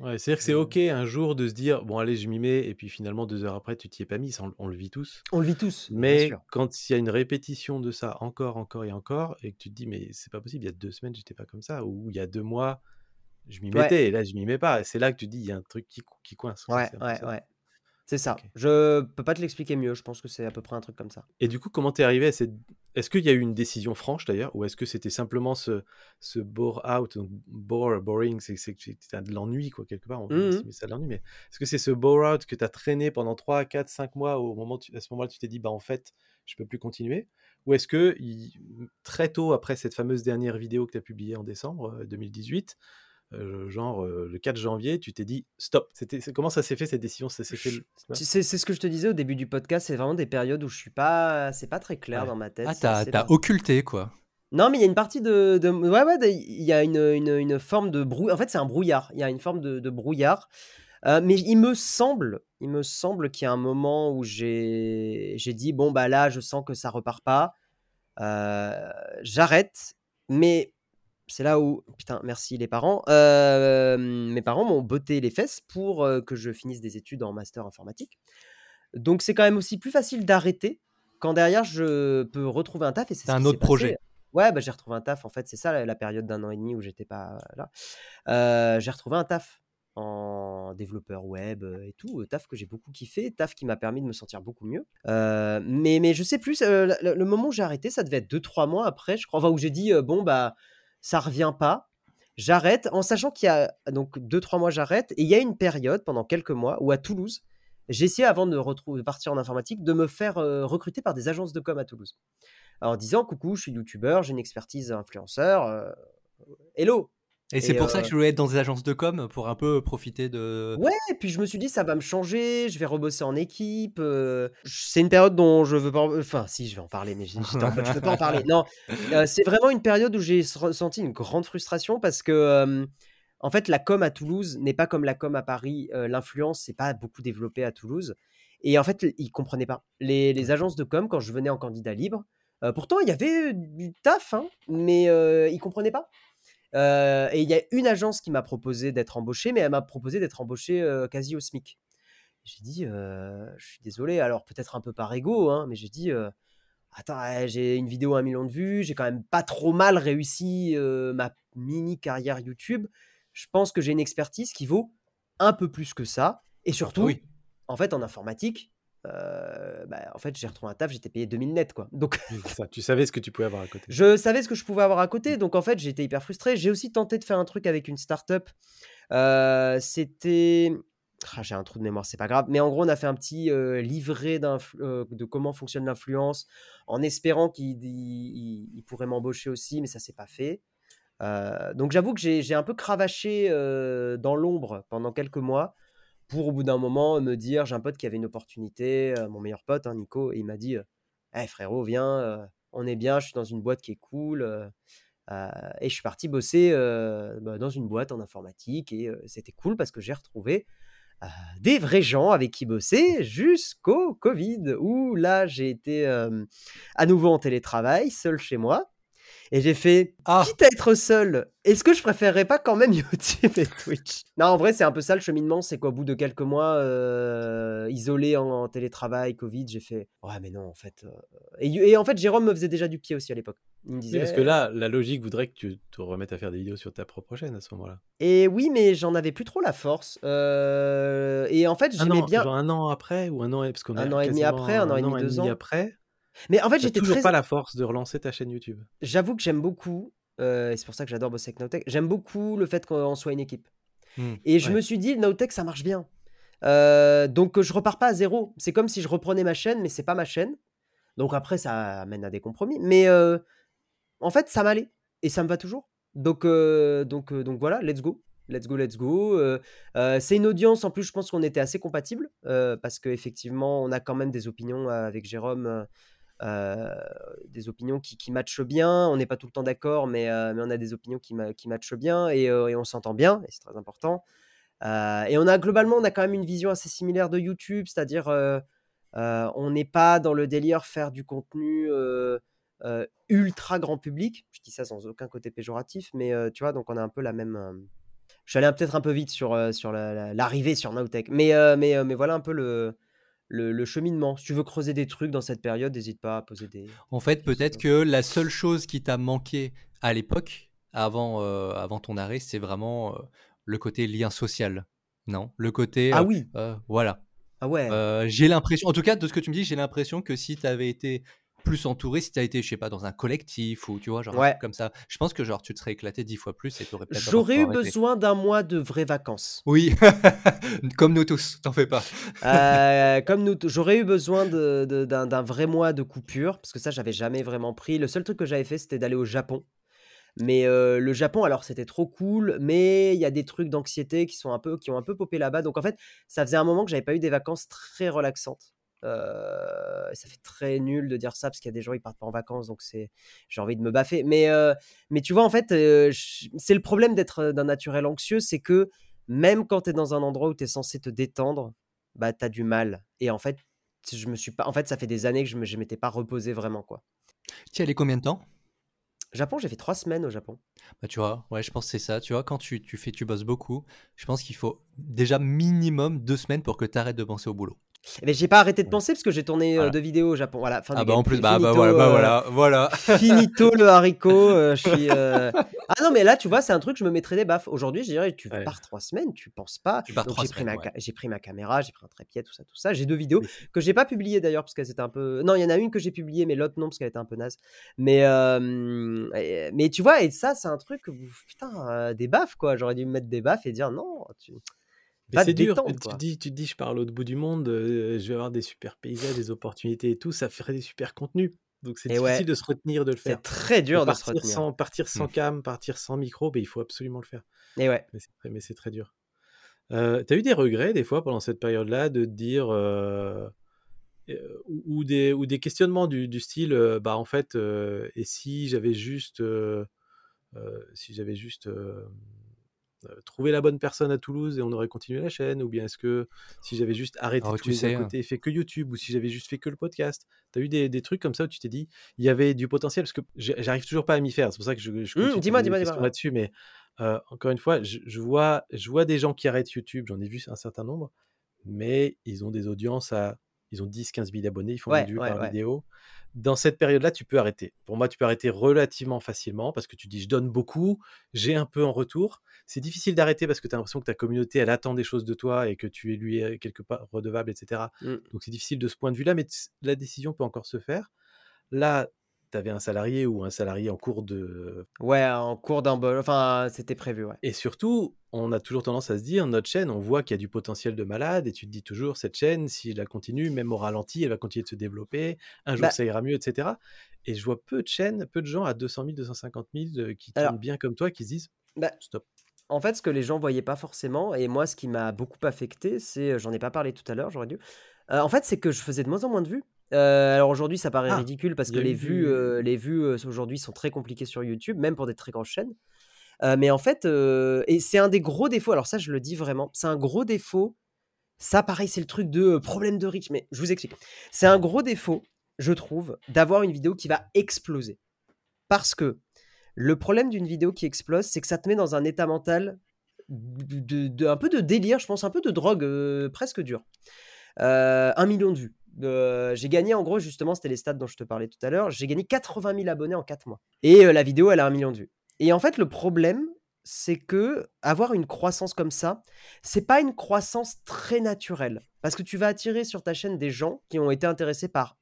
Ouais, c'est-à-dire que c'est OK un jour de se dire: «Bon allez, je m'y mets» et puis finalement 2 heures après tu t'y es pas mis, ça on on le vit tous. on le vit tous, mais bien Mais sûr. quand il y a une répétition de ça encore, encore et encore et que tu te dis: «Mais c'est pas possible, il y a 2 semaines, j'étais pas comme ça» ou il y a 2 mois, je m'y Ouais, mettais et là je m'y mets pas. C'est là que tu te dis: «Il y a un truc qui co qui coince», quoi, ouais, c'est un peu ouais, ça? ouais. C'est ça. OK. Je peux pas te l'expliquer mieux. Je pense que c'est à peu près un truc comme ça. Et du coup, comment tu es arrivé à cette est-ce qu'il y a eu une décision franche d'ailleurs? Ou est-ce que c'était simplement ce ce bore out, donc bore, boring, c'est de l'ennui quoi quelque part, on va Mmh ça de l'ennui, mais est-ce que c'est ce bore out que tu as traîné pendant 3-4-5 mois au moment tu à ce moment-là tu t'es dit: «Bah en fait, je peux plus continuer»? Ou est-ce que très tôt après cette fameuse dernière vidéo que tu as publiée en décembre, heu, 2018, heu, genre, heu, le 4 janvier, tu t'es dit: «Stop»? C'était comment ça s'est fait cette décision? C'est c'est ce que je te disais au début du podcast, c'est vraiment des périodes où je suis pas c'est pas très clair Ouais. dans ma tête, Ah, c'est t'as occulté, quoi. non, mais il y a une partie de de ouais, ouais, il y a une, une, une forme de brou en fait, c'est un brouillard. Il y a une forme de de brouillard, heu, mais il me semble il me semble qu'il y a un moment où j'ai j'ai dit: «Bon, bah, là, je sens que ça repart pas, j'arrête», mais c'est là où putain, merci les parents, hem, mes parents m'ont botté les fesses pour, heu, que je finisse des études en master informatique. Donc c'est quand même aussi plus facile d'arrêter quand derrière je peux retrouver un taf et c'est un autre passé. projet. Ouais, bah, j'ai retrouvé un taf en fait, c'est ça la la période d'un an et demi où j'étais pas là. Heu, j'ai retrouvé un taf en développeur web, et tout, taf que j'ai beaucoup kiffé, taf qui m'a permis de me sentir beaucoup mieux. Mais mais je sais plus, le le moment où j'ai arrêté, ça devait être deux trois mois après, je crois, enfin où j'ai dit, «Bon bah, ça revient pas, j'arrête», en sachant qu'il y a donc deux trois mois j'arrête et il y a une période pendant quelques mois où à Toulouse, j'ai avant de partir en informatique, de me faire, heu, recruter par des agences de com à Toulouse. En disant: «Coucou, je suis youtubeur, j'ai une expertise influenceur, heu, hello!» Et c'est pour ça euh, que je voulais être dans des agences de com pour un peu profiter de. Ouais, et puis je me suis dit, ça va me changer, je vais rebosser en équipe. euh, c'est une période dont je veux pas. Enfin, si, je vais en parler, mais je veux pas en parler. Non, euh, c'est vraiment une période où j'ai ressenti une grande frustration parce que, en fait, la com à Toulouse n'est pas comme la com à Paris. L'influence, c'est pas beaucoup développé à Toulouse. Et en fait, ils comprenaient pas. Les, les agences de com, quand je venais en candidat libre, pourtant, il y avait du taf, hein, mais ils comprenaient pas. Euh, et il y a une agence qui m'a proposé d'être embauché, mais elle m'a proposé d'être embauché euh, quasi au SMIC. J'ai dit, euh, je suis désolé, alors peut-être un peu par ego, hein, mais j'ai dit, attends, eh, j'ai une vidéo à un million de vues, j'ai quand même pas trop mal réussi ma mini carrière YouTube. Je pense que j'ai une expertise qui vaut un peu plus que ça. Et surtout, oui. en fait, en informatique, euh, bah, en fait, j'ai retrouvé un taf, j'étais payé 2000 net, quoi. Donc, ça, tu savais ce que tu pouvais avoir à côté. je savais ce que je pouvais avoir à côté, donc en fait, j'étais hyper frustré. J'ai aussi tenté de faire un truc avec une startup. Euh, C'était. Ah, J'ai un trou de mémoire, c'est pas grave. Mais en gros, on a fait un petit euh, livret de comment fonctionne l'influence, en espérant qu'il il- il pourrait m'embaucher aussi, mais ça s'est pas fait. Donc j'avoue que j'ai un peu cravaché dans l'ombre pendant quelques mois pour au bout d'un moment me dire j'ai un pote qui avait une opportunité, euh, mon meilleur pote, hein, Nico, et il m'a dit euh, Eh, frérot, viens, euh, on est bien, je suis dans une boîte qui est cool. et je suis parti bosser bah, dans une boîte en informatique et c'était cool parce que j'ai retrouvé des vrais gens avec qui bosser jusqu'au Covid où là j'ai été à nouveau en télétravail, seul chez moi. Et j'ai fait, Ah. quitte à être seul, est-ce que je préférerais pas quand même [LAUGHS] YouTube et Twitch? Non, en vrai, c'est un peu ça le cheminement. C'est qu'au bout de quelques mois, euh, isolé en, en télétravail, Covid, j'ai fait, ouais, mais non, en fait. euh, Et, et en fait, Jérôme me faisait déjà du pied aussi à l'époque. Il me Oui, disait, parce que là, la logique voudrait que tu te remettes à faire des vidéos sur ta propre chaîne à ce moment-là. Et oui, mais j'en avais plus trop la force. Euh, et en fait, Un j'aimais bien. genre un an après ou un an parce qu'on Un an et demi après, un an et demi, deux ans. après. Mais en fait, j'étais toujours très. pas la force de relancer ta chaîne YouTube. J'avoue que j'aime beaucoup, euh, et c'est pour ça que j'adore bosser avec j'aime beaucoup le fait qu'on soit une équipe. Hmm. Et je Ouais. me suis dit, Nowtech, ça marche bien. Euh, donc, je repars pas à zéro. C'est comme si je reprenais ma chaîne, mais c'est pas ma chaîne. Donc, après, ça amène à des compromis. Mais euh, en fait, ça m'allait. Et ça me va toujours. Donc, euh, donc, euh, donc voilà, let's go. Let's go, let's go. Euh, euh, c'est une audience, en plus, je pense qu'on était assez compatibles. euh, parce qu'effectivement, on a quand même des opinions euh, avec Jérôme. Euh, des opinions qui, qui matchent bien. On n'est pas tout le temps d'accord, mais, euh, mais on a des opinions qui, qui matchent bien et, euh, et on s'entend bien, et c'est très important. Et on a globalement, on a quand même une vision assez similaire de YouTube, c'est-à-dire on n'est pas dans le délire faire du contenu ultra grand public. Je dis ça sans aucun côté péjoratif, mais tu vois, donc on a un peu la même. Je suis allé peut-être un peu vite sur, sur la- la- l'arrivée sur Nowtech, mais, mais, mais voilà un peu le, le, le cheminement. Si tu veux creuser des trucs dans cette période, n'hésite pas à poser des. En fait, peut-être que la seule chose qui t'a manqué à l'époque, avant, euh, avant ton arrêt, c'est vraiment euh, le côté lien social. Non? Le côté. Ah euh, oui, voilà. ah ouais. J'ai l'impression, en tout cas, de ce que tu me dis, j'ai l'impression que si tu avais été plus entouré, si tu as été, je sais pas, dans un collectif ou tu vois, genre un Ouais. truc comme ça, je pense que genre tu te serais éclaté dix fois plus et tu aurais peut-être J'aurais eu besoin d'un mois de vraies vacances. Oui, [LAUGHS] comme nous tous, t'en fais pas. Euh, comme nous, t- [LAUGHS] j'aurais eu besoin de- de- d'un d'un vrai mois de coupure, parce que ça, j'avais jamais vraiment pris. Le seul truc que j'avais fait, c'était d'aller au Japon. Mais euh, le Japon, alors c'était trop cool, mais il y a des trucs d'anxiété qui sont un peu, qui ont un peu popé là-bas. Donc en fait, ça faisait un moment que j'avais pas eu des vacances très relaxantes. Euh, ça fait très nul de dire ça parce qu'il y a des gens ils partent pas en vacances, donc c'est, j'ai envie de me baffer. Mais euh, mais tu vois, en fait, euh, je- c'est le problème d'être euh, d'un naturel anxieux, c'est que même quand tu es dans un endroit où tu es censé te détendre, bah tu as du mal. Et en fait, je me suis pas, en fait, ça fait des années que je me, je m'étais pas reposé vraiment quoi. Tu y allais combien de temps? Japon, j'ai fait trois semaines au Japon. Bah, tu vois, ouais, je pense que c'est ça. Tu vois, quand tu, tu fais, tu bosses beaucoup, je pense qu'il faut déjà minimum deux semaines pour que tu arrêtes de penser au boulot. Mais j'ai pas arrêté de penser parce que j'ai tourné euh, Voilà. deux vidéos au Japon. Voilà, fin Ah bah en plus, bah, bah Finito, voilà, bah euh, voilà, voilà. [LAUGHS] [LAUGHS] Finito le haricot. euh, je suis. euh, Ah non, mais là, tu vois, c'est un truc, je me mettrais des baffes. Aujourd'hui, je dirais, tu Ouais. pars trois semaines, tu penses pas. Tu pars Donc trois j'ai pris, ma... ouais. j'ai pris ma caméra, j'ai pris un trépied, tout ça, tout ça. J'ai deux vidéos Oui. que j'ai pas publiées d'ailleurs parce qu'elles étaient un peu. Non, il y en a une que j'ai publiée, mais l'autre non parce qu'elle était un peu naze. Mais, euh, mais tu vois, et ça, c'est un truc, putain, des baffes quoi. J'aurais dû me mettre des baffes et dire non, tu. Mais c'est dur. détendre, tu, te dis, tu te dis, je pars à l'autre bout du monde, euh, je vais avoir des super paysages, des opportunités et tout, ça ferait des super contenus. Donc c'est ouais. difficile de se retenir de le C'est faire. très dur de se partir retenir. sans, partir sans Mmh. cam, partir sans micro, ben, il faut absolument le faire. Et ouais. Mais c'est très, mais c'est dur. Euh, T'as eu des regrets des fois pendant cette période-là de te dire euh, euh, ou, des, ou des questionnements du, du style bah en fait et si j'avais juste si j'avais juste euh, trouvé la bonne personne à Toulouse et on aurait continué la chaîne ou bien est-ce que si j'avais juste arrêté Alors, tous tu les sais, à hein. côté et fait que YouTube ou si j'avais juste fait que le podcast? T'as eu des, des trucs comme ça où tu t'es dit il y avait du potentiel? Parce que j'arrive toujours pas à m'y faire c'est pour ça que je, je Mmh, dis-moi, dis-moi, dis-moi. là-dessus mais euh, encore une fois, je, je vois, je vois des gens qui arrêtent YouTube, j'en ai vu un certain nombre, mais ils ont des audiences à. Ils ont 10-15 000 abonnés, ils font 1000 Ouais, ouais, par ouais. vidéo. Dans cette période-là, tu peux arrêter. Pour moi, tu peux arrêter relativement facilement parce que tu dis je donne beaucoup, j'ai un peu en retour. C'est difficile d'arrêter parce que tu as l'impression que ta communauté, elle attend des choses de toi et que tu es lui euh, quelque part redevable, etc. Mmh. Donc c'est difficile de ce point de vue-là, mais la décision peut encore se faire. Là, avais un salarié ou un salarié en cours de Ouais, en cours d'un bol. Enfin, c'était prévu, ouais. et surtout, on a toujours tendance à se dire, notre chaîne, on voit qu'il y a du potentiel de malade, et tu te dis toujours, cette chaîne, si elle continue, même au ralenti, elle va continuer de se développer, un jour Bah, ça ira mieux, etc. Et je vois peu de chaînes, peu de gens à 200 000, 250 000 euh, qui alors, tournent bien comme toi, qui se disent, bah, stop. en fait, ce que les gens voyaient pas forcément, et moi, ce qui m'a beaucoup affecté, c'est, j'en ai pas parlé tout à l'heure, j'aurais dû. Euh, en fait, c'est que je faisais de moins en moins de vues. Euh, alors aujourd'hui, ça paraît Ah, ridicule parce que a les vues, euh, les vues euh, aujourd'hui sont très compliquées sur YouTube, même pour des très grosses chaînes. Euh, mais en fait, euh, et c'est un des gros défauts. Alors ça, je le dis vraiment, c'est un gros défaut. Ça, pareil, c'est le truc de euh, problème de reach. Mais je vous explique. C'est un gros défaut, je trouve, d'avoir une vidéo qui va exploser. Parce que le problème d'une vidéo qui explose, c'est que ça te met dans un état mental de, de- de- un peu de délire, je pense, un peu de drogue euh, presque dur. Euh, un million de vues. Euh, j'ai gagné en gros, justement, c'était les stats dont je te parlais tout à l'heure. J'ai gagné 80 000 abonnés en 4 mois. Et euh, la vidéo, elle a un million de vues. Et en fait, le problème, c'est que avoir une croissance comme ça, c'est pas une croissance très naturelle. Parce que tu vas attirer sur ta chaîne des gens qui ont été intéressés par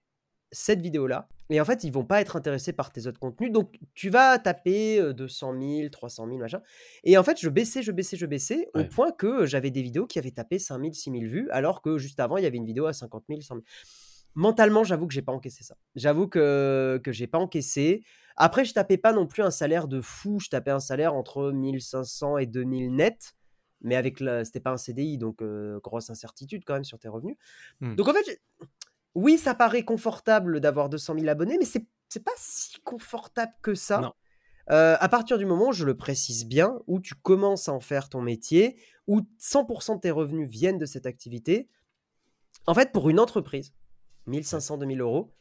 cette vidéo-là. Et en fait, ils vont pas être intéressés par tes autres contenus. Donc, tu vas taper euh, 200 000, 300 000, machin. Et en fait, je baissais, je baissais, je baissais, au point que j'avais des vidéos qui avaient tapé 5 000, 6 000 vues, alors que juste avant, il y avait une vidéo à 50 000, 100 000. Mentalement, j'avoue que j'ai pas encaissé ça. J'avoue que, que j'ai pas encaissé. Après, je tapais pas non plus un salaire de fou. Je tapais un salaire entre 1500 et 2000 net. Mais avec la... c'était pas un CDI, donc euh, grosse incertitude quand même sur tes revenus. Hmm. Donc en fait, j'ai- oui, ça paraît confortable d'avoir 200 000 abonnés, mais c'est pas si confortable que ça. Non. Euh, à partir du moment, je le précise bien, où tu commences à en faire ton métier, où 100% de tes revenus viennent de cette activité, en fait, pour une entreprise, 1500, 2000 euros,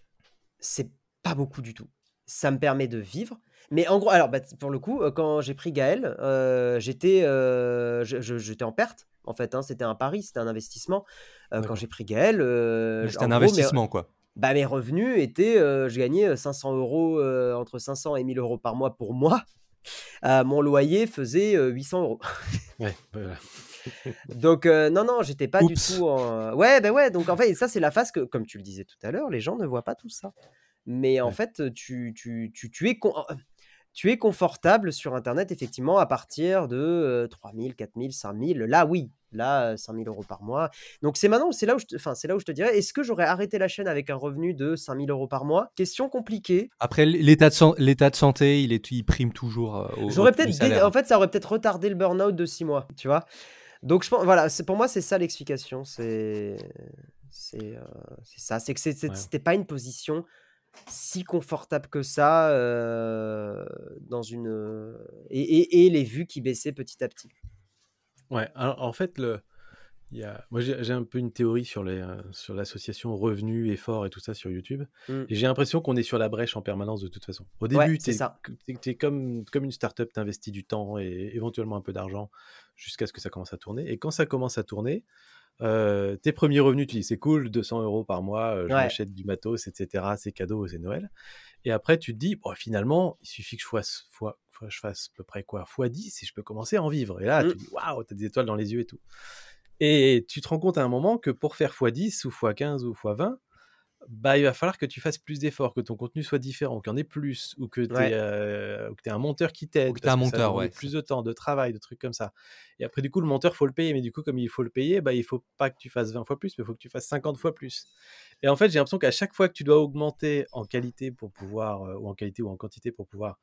c'est pas beaucoup du tout. Ça me permet de vivre. Mais en gros, alors bah, pour le coup, euh, quand j'ai pris Gaël, euh, euh, j'étais en perte. En fait, hein, c'était un pari, c'était un investissement. Euh, quand j'ai pris Gaël, euh, C'est en un gros, investissement, quoi. bah, mes revenus étaient, euh, je gagnais euh, 500 euros, entre 500 et 1000 euros par mois pour moi. Mon loyer faisait euh, 800 euros. [LAUGHS] Ouais, voilà. [LAUGHS] Donc, euh, non, non, j'étais pas du tout en. Ouais, ben ouais, donc en fait, ça, c'est la phase que, comme tu le disais tout à l'heure, les gens ne voient pas tout ça. Mais en Ouais. fait, tu, tu, tu, tu es con- tu es confortable sur Internet, effectivement, à partir de euh, 3000, 4000, 5000. Là, oui, là, euh, 5000 euros par mois. Donc, c'est maintenant, c'est là, où je te- enfin, c'est là où je te dirais, est-ce que j'aurais arrêté la chaîne avec un revenu de 5000 euros par mois? Question compliquée. Après, l'état de, l'état de santé, il, est, il prime toujours euh, au, J'aurais peut-être, en fait, ça aurait peut-être retardé le burn-out de 6 mois, tu vois? Donc, je pense, voilà, c'est, pour moi, c'est ça l'explication. C'est, c'est, euh, ça. C'est que c'est- Ouais. c'était pas une position si confortable que ça euh, dans une. Et, et- et les vues qui baissaient petit à petit? Ouais, alors, en fait, le, il y a, moi j'ai un peu une théorie sur les, sur l'association revenus, efforts et tout ça sur YouTube. Mm. Et j'ai l'impression qu'on est sur la brèche en permanence de toute façon. Au Ouais, début, c'est tu ça. es, comme, comme une startup, tu investis du temps et éventuellement un peu d'argent jusqu'à ce que ça commence à tourner. Et quand ça commence à tourner, euh, tes premiers revenus, tu dis c'est cool, 200 euros par mois, euh, je Ouais. m'achète du matos, etc. C'est cadeau, c'est Noël. Et après, tu te dis, bon, finalement, il suffit que je fasse, fois, fois- je fasse à peu près quoi, x 10 et je peux commencer à en vivre. Et là, Mm. tu dis, waouh, t'as des étoiles dans les yeux et tout. Et tu te rends compte à un moment que pour faire x10 ou x15 ou x20, bah, il va falloir que tu fasses plus d'efforts, que ton contenu soit différent, qu'il y en ait plus, ou que tu Ouais. aies, un monteur qui t'aide, que tu un monteur, ouais, plus de temps, de travail, de trucs comme ça. Et après, du coup, le monteur, faut le payer, mais du coup, comme il faut le payer, bah, il faut pas que tu fasses 20 fois plus, mais il faut que tu fasses 50 fois plus. Et en fait, j'ai l'impression qu'à chaque fois que tu dois augmenter en qualité pour pouvoir, euh, ou en qualité ou en quantité pour pouvoir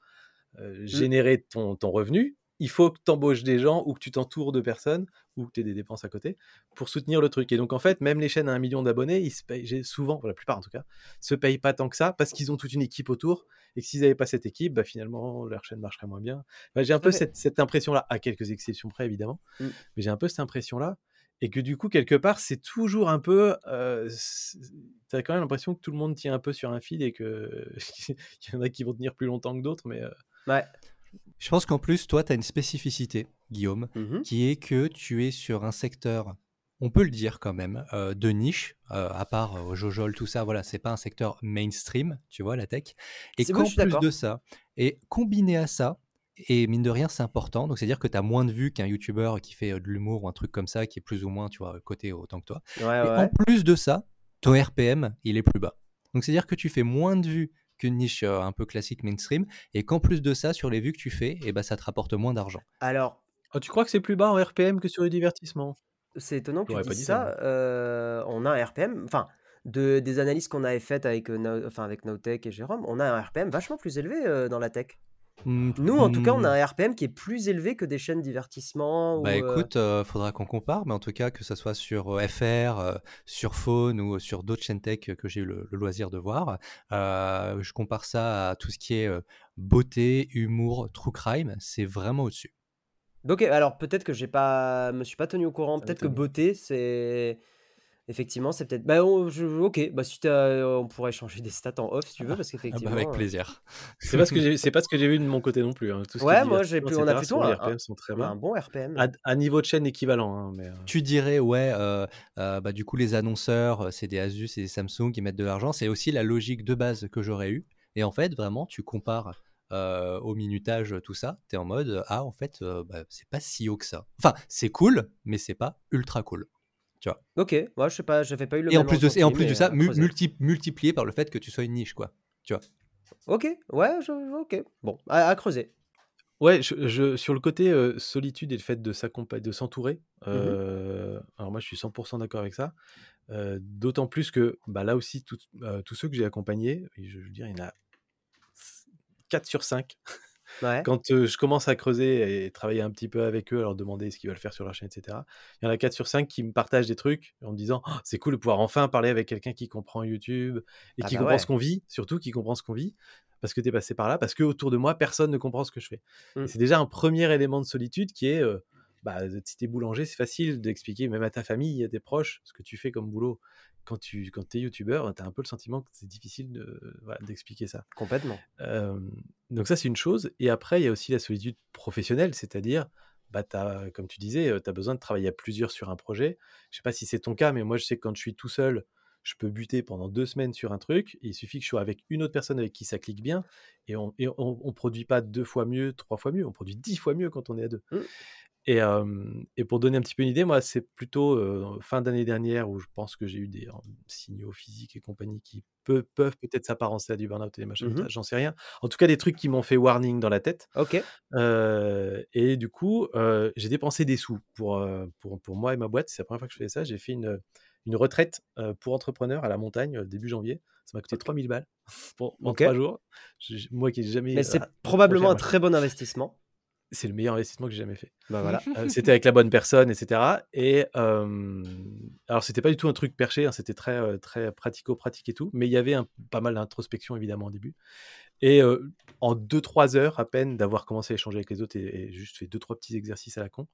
euh, Mmh. générer ton, ton revenu, il faut que tu embauches des gens ou que tu t'entoures de personnes ou que tu aies des dépenses à côté pour soutenir le truc. Et donc, en fait, même les chaînes à un million d'abonnés, ils se payent, souvent, pour la plupart en tout cas, se payent pas tant que ça parce qu'ils ont toute une équipe autour et que s'ils n'avaient pas cette équipe, bah, finalement, leur chaîne marcherait moins bien. Bah, j'ai un peu cette, cette impression-là, à quelques exceptions près évidemment, Mmh. mais j'ai un peu cette impression-là. Et que du coup, quelque part, c'est toujours un peu. Euh, tu as quand même l'impression que tout le monde tient un peu sur un fil et qu'il [LAUGHS] y en a qui vont tenir plus longtemps que d'autres, mais. euh, Ouais. Je pense qu'en plus, toi, tu as une spécificité, Guillaume, Mhm. qui est que tu es sur un secteur, on peut le dire quand même, euh, de niche, euh, à part euh, Jojol, tout ça, voilà, c'est pas un secteur mainstream, tu vois, la tech. Et qu'en bon, plus de ça, et combiné à ça, et mine de rien, c'est important, donc c'est-à-dire que tu as moins de vues qu'un YouTuber qui fait euh, de l'humour ou un truc comme ça, qui est plus ou moins, tu vois, côté autant que toi. Ouais, Et ouais. en plus de ça, ton RPM, il est plus bas. Donc c'est-à-dire que tu fais moins de vues qu'une niche euh, un peu classique mainstream, et qu'en plus de ça, sur les vues que tu fais, eh ben, ça te rapporte moins d'argent. Alors, Oh, tu crois que c'est plus bas en RPM que sur le divertissement c'est étonnant que tu dises dit ça, ça. euh, on a un RPM, enfin, de, des analyses qu'on avait faites avec, euh, Nao- enfin, avec Nowtech et Jérôme, on a un RPM vachement plus élevé euh, dans la tech. Hmm, Nous, en tout cas, on a hmm, un RPM qui est plus élevé que des chaînes divertissement. Bah ou, euh, écoute, euh, faudra qu'on compare, mais en tout cas que ça soit sur euh, FR, euh, sur Phone ou sur d'autres chaînes tech que j'ai eu le, le loisir de voir, euh, je compare ça à tout ce qui est euh, beauté, humour, true crime, c'est vraiment au-dessus. Ok, alors peut-être que j'ai pas, me suis pas tenu au courant. Peut-être que beauté, c'est effectivement, c'est peut-être. Bah, on- je- ok, bah si t'as- on pourrait changer des stats en off si tu veux, parce Ah bah qu'effectivement. avec euh, plaisir. C'est pas ce que j'ai, c'est [LAUGHS] pas ce que j'ai vu de mon côté non plus. hein. Tout ce Ouais, moi j'ai plus, on a plutôt un, RPM sont très a un bas. bon RPM. À, à niveau de chaîne équivalent, hein, mais. euh, Tu dirais, ouais, euh, euh, bah, du coup, les annonceurs, euh, c'est des Asus et des Samsung qui mettent de l'argent. C'est aussi la logique de base que j'aurais eue. Et en fait, vraiment, tu compares euh, au minutage, tout ça. Tu es en mode, ah, en fait, euh, bah, c'est pas si haut que ça. Enfin, c'est cool, mais c'est pas ultra cool. Tu vois. Ok, moi je sais pas, j'avais pas eu le Et en plus de, et en plus de ça, mu- multi- multiplié par le fait que tu sois une niche, quoi. Tu vois. Ok, ouais, je- ok. Bon, à, à creuser. Ouais, je, je- sur le côté euh, solitude et le fait de s'accompagner, de s'entourer, Mhm. euh, alors moi je suis 100% d'accord avec ça. Euh, D'autant plus que bah, là aussi, tout- euh, tous ceux que j'ai accompagnés, je veux dire, il y en a 4 sur 5. Ouais. Quand euh, je commence à creuser et travailler un petit peu avec eux, à leur demander ce qu'ils veulent faire sur leur chaîne, etc., il y en a 4 sur 5 qui me partagent des trucs en me disant Oh, c'est cool de pouvoir enfin parler avec quelqu'un qui comprend YouTube et Ah qui bah comprend ouais. ce qu'on vit, surtout qui comprend ce qu'on vit, parce que tu es passé par là, parce que autour de moi, personne ne comprend ce que je fais. Mm. Et c'est déjà un premier élément de solitude qui est euh, bah, si t'es boulanger, c'est facile d'expliquer même à ta famille, à tes proches, ce que tu fais comme boulot. Quand tu quand es youtubeur, tu as un peu le sentiment que c'est difficile de, voilà, d'expliquer ça. Complètement. Euh, donc ça, c'est une chose. Et après, il y a aussi la solitude professionnelle, c'est-à-dire, bah, t'as, comme tu disais, tu as besoin de travailler à plusieurs sur un projet. Je sais pas si c'est ton cas, mais moi, je sais que quand je suis tout seul, je peux buter pendant deux semaines sur un truc. Et il suffit que je sois avec une autre personne avec qui ça clique bien. Et on on produit pas deux fois mieux, trois fois mieux. On produit dix fois mieux quand on est à deux. Mm. Et, et pour donner un petit peu une idée, moi, c'est plutôt fin d'année dernière où je pense que j'ai eu des signaux physiques et compagnie qui peu- peuvent peut-être s'apparenter à du burn-out et des machins, Mhm. ça, j'en sais rien. En tout cas, des trucs qui m'ont fait warning dans la tête. Ok. Et du coup, j'ai dépensé des sous pour, pour, pour moi et ma boîte. C'est la première fois que je fais ça. J'ai fait une, une retraite pour entrepreneurs à la montagne début janvier. Ça m'a coûté 3000 balles [LAUGHS] pour, en Ok. trois jours. Je- moi qui n'ai jamais. Mais c'est probablement un très bon investissement. C'est le meilleur investissement que j'ai jamais fait. Bah voilà. Euh, c'était avec la bonne personne, etc. Et euh, alors, c'était pas du tout un truc perché, hein, c'était très, très pratico-pratique et tout, mais il y avait un, pas mal d'introspection évidemment au début. Et euh, en 2-3 heures à peine d'avoir commencé à échanger avec les autres et, et juste fait 2-3 petits exercices à la con,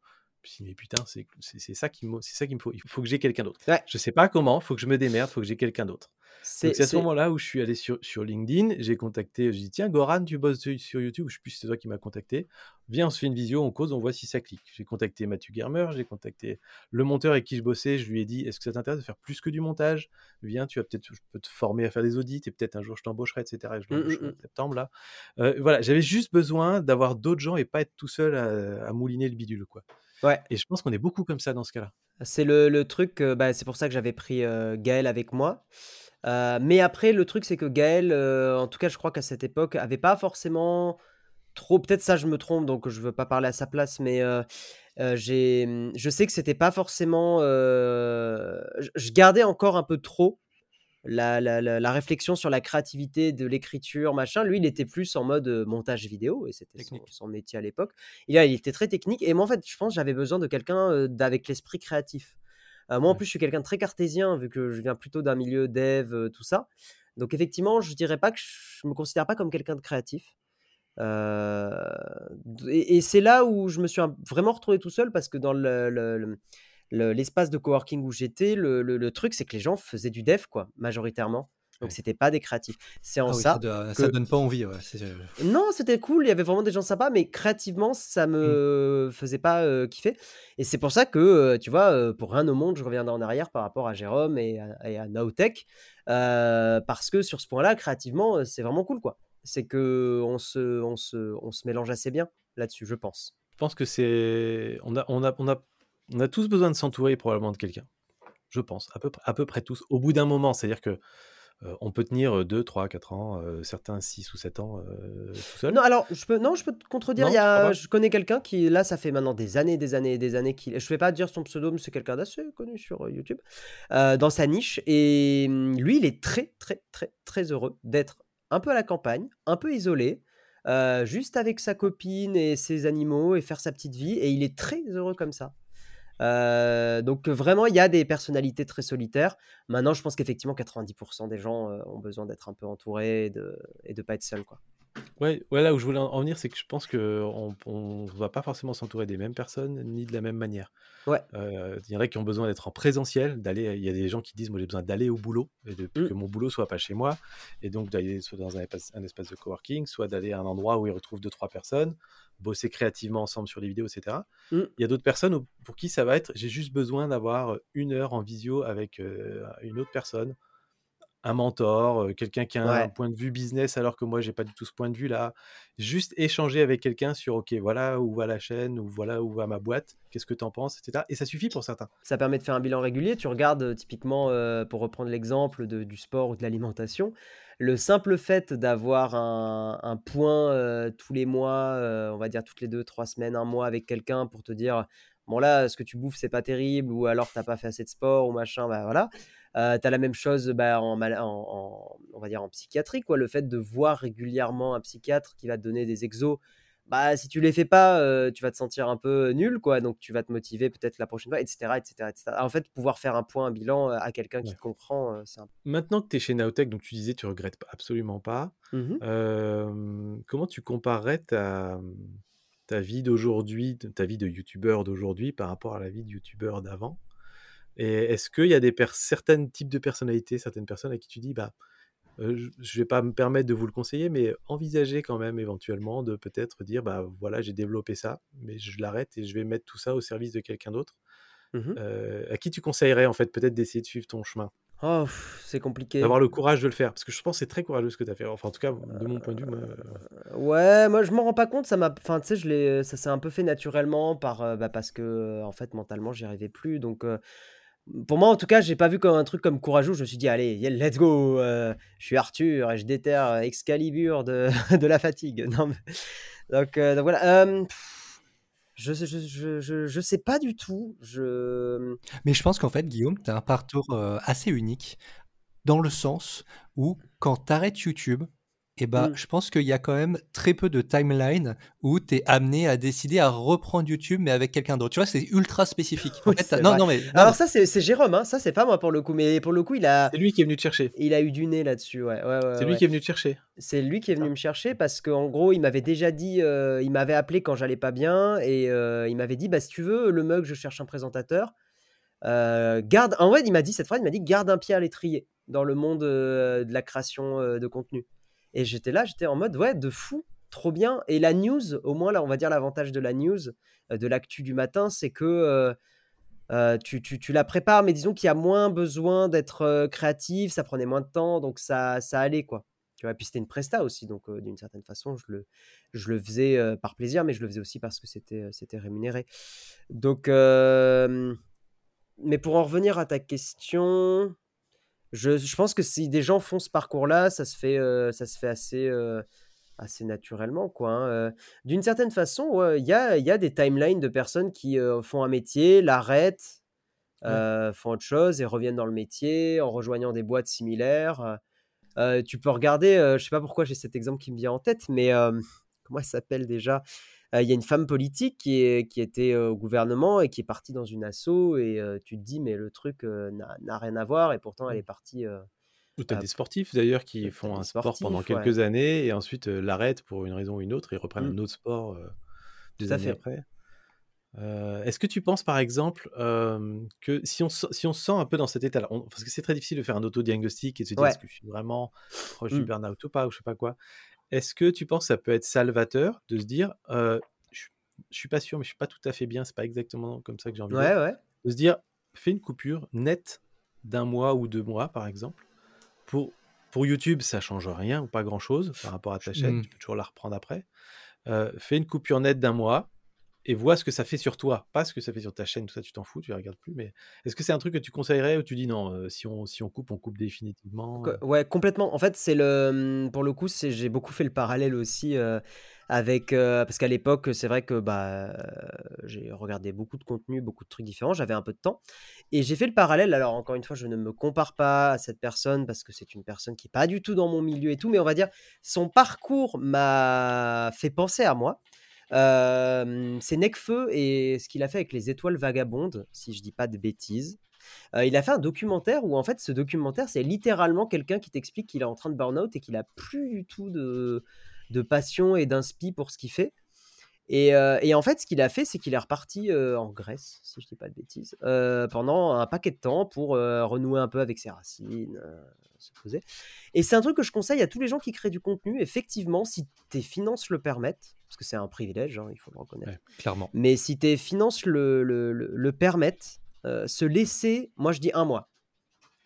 je me suis dit, mais putain, c'est c'est- c'est ça qu'il me c'est ça qu'il me faut. Il faut que j'ai quelqu'un d'autre. Ouais. Je sais pas comment, il faut que je me démerde, il faut que j'ai quelqu'un d'autre. C'est Donc c'est à ce moment-là où je suis allé sur, sur LinkedIn, j'ai contacté, j'ai dit tiens Goran, tu bosses sur sur YouTube, je sais plus si c'est toi qui m'as contacté, viens on se fait une visio, on cause, on voit si ça clique. J'ai contacté Mathieu Germer, j'ai contacté le monteur avec qui je bossais, je lui ai dit est-ce que ça t'intéresse de faire plus que du montage? Viens, tu vas peut-être, je peux te former à faire des audits et peut-être un jour je t'embaucherai, etc. Et je Mm, l'embauche mm, en septembre là. Euh, voilà, j'avais juste besoin d'avoir d'autres gens et pas être tout seul à, à mouliner le bidule quoi. Ouais. Et je pense qu'on est beaucoup comme ça dans ce cas-là. C'est le, le truc, euh, bah, c'est pour ça que j'avais pris euh, Gaël avec moi. mais après, le truc, c'est que Gaël, en tout cas, je crois qu'à cette époque, avait pas forcément trop. Peut-être ça, je me trompe, donc je veux pas parler à sa place, mais j'ai, je sais que c'était pas forcément. je gardais encore un peu trop la, la, réflexion sur la créativité de l'écriture, machin. Lui, il était plus en mode montage vidéo, et c'était son, métier à l'époque. Il, il était très technique, et moi, en fait, je pense j'avais besoin de quelqu'un avec l'esprit créatif. moi, en plus, je suis quelqu'un de très cartésien, vu que je viens plutôt d'un milieu dev, tout ça. Donc, effectivement, je dirais pas que je me considère pas comme quelqu'un de créatif. et, c'est là où je me suis vraiment retrouvé tout seul parce que dans le l'espace de coworking où j'étais, le, truc, c'est que les gens faisaient du dev, quoi, majoritairement. Donc, c'était pas des créatifs. C'est en ah ça. Ça, donne pas envie. Ouais. Euh non, c'était cool. Il y avait vraiment des gens sympas, mais créativement, ça mmh. me faisait pas euh, kiffer. Et c'est pour ça que, euh, tu vois, pour rien au monde, je reviendrai en arrière par rapport à Jérôme et à, et Nowtech. parce que sur ce point-là, créativement, c'est vraiment cool, quoi. C'est que on se, on, se, on se mélange assez bien là-dessus, je pense. Je pense que c'est. On a, on, a, on a on a tous besoin de s'entourer probablement de quelqu'un. Je pense, à peu, à peu près tous. Au bout d'un moment, c'est-à-dire que on peut tenir 2, 3, 4 ans, certains 6 ou 7 ans tout seul. Non, alors, je peux, non, je peux te contredire. il y a, je connais quelqu'un qui, là, ça fait maintenant des années, des années, des années qu'il. Je ne vais pas dire son pseudo, mais c'est quelqu'un d'assez connu sur YouTube, dans sa niche. Et mmh, lui, il est très, très, très, très heureux d'être un peu à la campagne, un peu isolé. juste avec sa copine et ses animaux et faire sa petite vie et il est très heureux comme ça. Euh, donc vraiment, il y a des personnalités très solitaires. Maintenant, je pense qu'effectivement, 90% des gens euh, ont besoin d'être un peu entourés et de ne pas être seuls. Ouais, ouais, là où je voulais en venir, c'est que je pense qu'on ne va pas forcément s'entourer des mêmes personnes ni de la même manière. Ouais. Euh, il y en a qui ont besoin d'être en présentiel, d'aller. Il y a des gens qui disent, moi j'ai besoin d'aller au boulot, et de, mmh. que mon boulot soit pas chez moi, et donc d'aller soit dans un espace, un espace de coworking, soit d'aller à un endroit où ils retrouvent deux trois personnes, bosser créativement ensemble sur des vidéos, etc. Mmh. Il y a d'autres personnes pour qui ça va être, j'ai juste besoin d'avoir une heure en visio avec une autre personne un mentor, quelqu'un qui a un point de vue business alors que moi j'ai pas du tout ce point de vue là. Juste échanger avec quelqu'un sur ok voilà où va la chaîne ou voilà où va ma boîte, qu'est-ce que tu en penses, etc. Et ça suffit pour certains. Ça permet de faire un bilan régulier. Tu regardes typiquement pour reprendre l'exemple du sport ou de l'alimentation, le simple fait d'avoir un, point tous les mois, on va dire toutes les deux trois semaines, un mois avec quelqu'un pour te dire bon là ce que tu bouffes c'est pas terrible ou alors t'as pas fait assez de sport ou machin, bah voilà euh, tu as la même chose bah, en, on va dire en psychiatrie, quoi. Le fait de voir régulièrement un psychiatre qui va te donner des exos, bah, si tu les fais pas, euh, tu vas te sentir un peu nul, quoi. Donc tu vas te motiver peut-être la prochaine fois, etc., etc., En fait, pouvoir faire un point, un bilan à quelqu'un qui comprend, c'est Maintenant que tu es chez Naotech, donc tu disais tu regrettes absolument pas. Mmh comment tu comparerais ta, ta vie d'aujourd'hui, ta vie de youtubeur d'aujourd'hui par rapport à la vie de youtubeur d'avant? Et est-ce qu'il y a des certains types de personnalités, certaines personnes à qui tu dis, bah, je ne vais pas me permettre de vous le conseiller, mais envisagez quand même éventuellement de peut-être dire, bah voilà, j'ai développé ça, mais je l'arrête et je vais mettre tout ça au service de quelqu'un d'autre. Mmh à qui tu conseillerais en fait peut-être d'essayer de suivre ton chemin? Oh, c'est compliqué. D'avoir le courage de le faire. Parce que je pense que c'est très courageux ce que tu as fait. Enfin, en tout cas, de mon point de vue. Moi... Ouais, moi, je m'en rends pas compte. Ça m'a. Enfin, tu sais, ça s'est un peu fait naturellement par, bah, parce que, en fait, mentalement, j'y arrivais plus. Donc, pour moi, en tout cas, j'ai pas vu comme un truc comme courageux. Je me suis dit, allez, let's go. Euh, je suis Arthur et je déterre Excalibur de, [LAUGHS] de la fatigue. Non, [LAUGHS] donc, euh, donc, voilà. je, je, je, je, sais pas du tout. Je... Mais je pense qu'en fait, Guillaume, tu as un parcours euh, assez unique dans le sens où quand tu arrêtes YouTube, et bah, mmh. je pense qu'il y a quand même très peu de timeline où tu es amené à décider à reprendre YouTube, mais avec quelqu'un d'autre. Tu vois, c'est ultra spécifique. non, non, mais, Alors, ça, c'est Jérôme, hein. ça, c'est pas moi pour le coup, mais pour le coup, il a. C'est lui qui est venu te chercher. Il a eu du nez là-dessus, ouais. ouais, c'est lui qui est venu te chercher. C'est lui qui est venu me chercher parce qu'en gros, il m'avait déjà dit, euh, il m'avait appelé quand j'allais pas bien et euh, il m'avait dit, bah, si tu veux, le mug, je cherche un présentateur. Euh, garde, en vrai, il m'a dit cette phrase, il m'a dit garde un pied à l'étrier dans le monde de la création de contenu. Et j'étais là, j'étais en mode, ouais, de fou, trop bien. Et la news, au moins, là, on va dire l'avantage de la news, euh, de l'actu du matin, c'est que euh, euh, tu, tu, la prépares, mais disons qu'il y a moins besoin d'être créatif, ça prenait moins de temps, donc ça, ça allait, quoi. Tu vois, et puis c'était une presta aussi, donc d'une certaine façon, je le, je le faisais par plaisir, mais je le faisais aussi parce que c'était, c'était rémunéré. Donc, mais pour en revenir à ta question, Je, je pense que si des gens font ce parcours-là, ça se fait, euh, ça se fait assez, euh, assez naturellement, quoi. hein, euh. D'une certaine façon, ouais, il y a, il y a des timelines de personnes qui font un métier, l'arrêtent, Ouais. font autre chose et reviennent dans le métier en rejoignant des boîtes similaires. tu peux regarder, je sais pas pourquoi j'ai cet exemple qui me vient en tête, mais comment elle s'appelle déjà? Il y a une femme politique qui, est, qui était au gouvernement et qui est partie dans une asso et tu te dis mais le truc n'a rien à voir et pourtant elle est partie. Ou tu as des sportifs d'ailleurs qui font un sport pendant ouais. quelques années et ensuite euh, l'arrêtent pour une raison ou une autre et reprennent Mm. un autre sport euh, des Tout années fait. après. Euh, Est-ce que tu penses par exemple que si on, se- si on se sent un peu dans cet état-là, parce que c'est très difficile de faire un autodiagnostic et de se dire Ouais. est-ce que je suis vraiment proche du Mm. burn-out ou pas, ou je sais pas quoi, est-ce que tu penses que ça peut être salvateur de se dire euh, je, je suis pas sûr, mais je suis pas tout à fait bien, c'est pas exactement comme ça que j'ai envie Ouais, d'être, ouais. de se dire fais une coupure nette d'un mois ou deux mois par exemple. Pour, pour YouTube, ça change rien ou pas grand-chose par rapport à ta chaîne, Mm. tu peux toujours la reprendre après. Euh, fais une coupure nette d'un mois et vois ce que ça fait sur toi, pas ce que ça fait sur ta chaîne, tout ça tu t'en fous, tu ne regardes plus. Mais est-ce que c'est un truc que tu conseillerais ou tu dis non, euh, si, on, si on coupe, on coupe définitivement euh, Ouais, complètement. En fait, c'est le, mmh, pour le coup, c'est, j'ai beaucoup fait le parallèle aussi euh, avec, parce qu'à l'époque, c'est vrai que bah, j'ai regardé beaucoup de contenu, beaucoup de trucs différents, j'avais un peu de temps, et j'ai fait le parallèle. Alors encore une fois, je ne me compare pas à cette personne parce que c'est une personne qui est pas du tout dans mon milieu et tout, mais on va dire son parcours m'a fait penser à moi. C'est Necfeu et ce qu'il a fait avec les étoiles vagabondes, si je dis pas de bêtises. Il a fait un documentaire où en fait ce documentaire c'est littéralement quelqu'un qui t'explique qu'il est en train de burn-out et qu'il a plus du tout de, passion et d'inspi pour ce qu'il fait. Et, en fait ce qu'il a fait c'est qu'il est reparti en Grèce, si je dis pas de bêtises, pendant un paquet de temps pour renouer un peu avec ses racines, se poser. Et c'est un truc que je conseille à tous les gens qui créent du contenu, effectivement, si tes finances le permettent, parce que c'est un privilège, hein, il faut le reconnaître. Ouais. Clairement. Mais si tes finances le, le, le- le permettent, euh, se laisser, moi je dis un mois,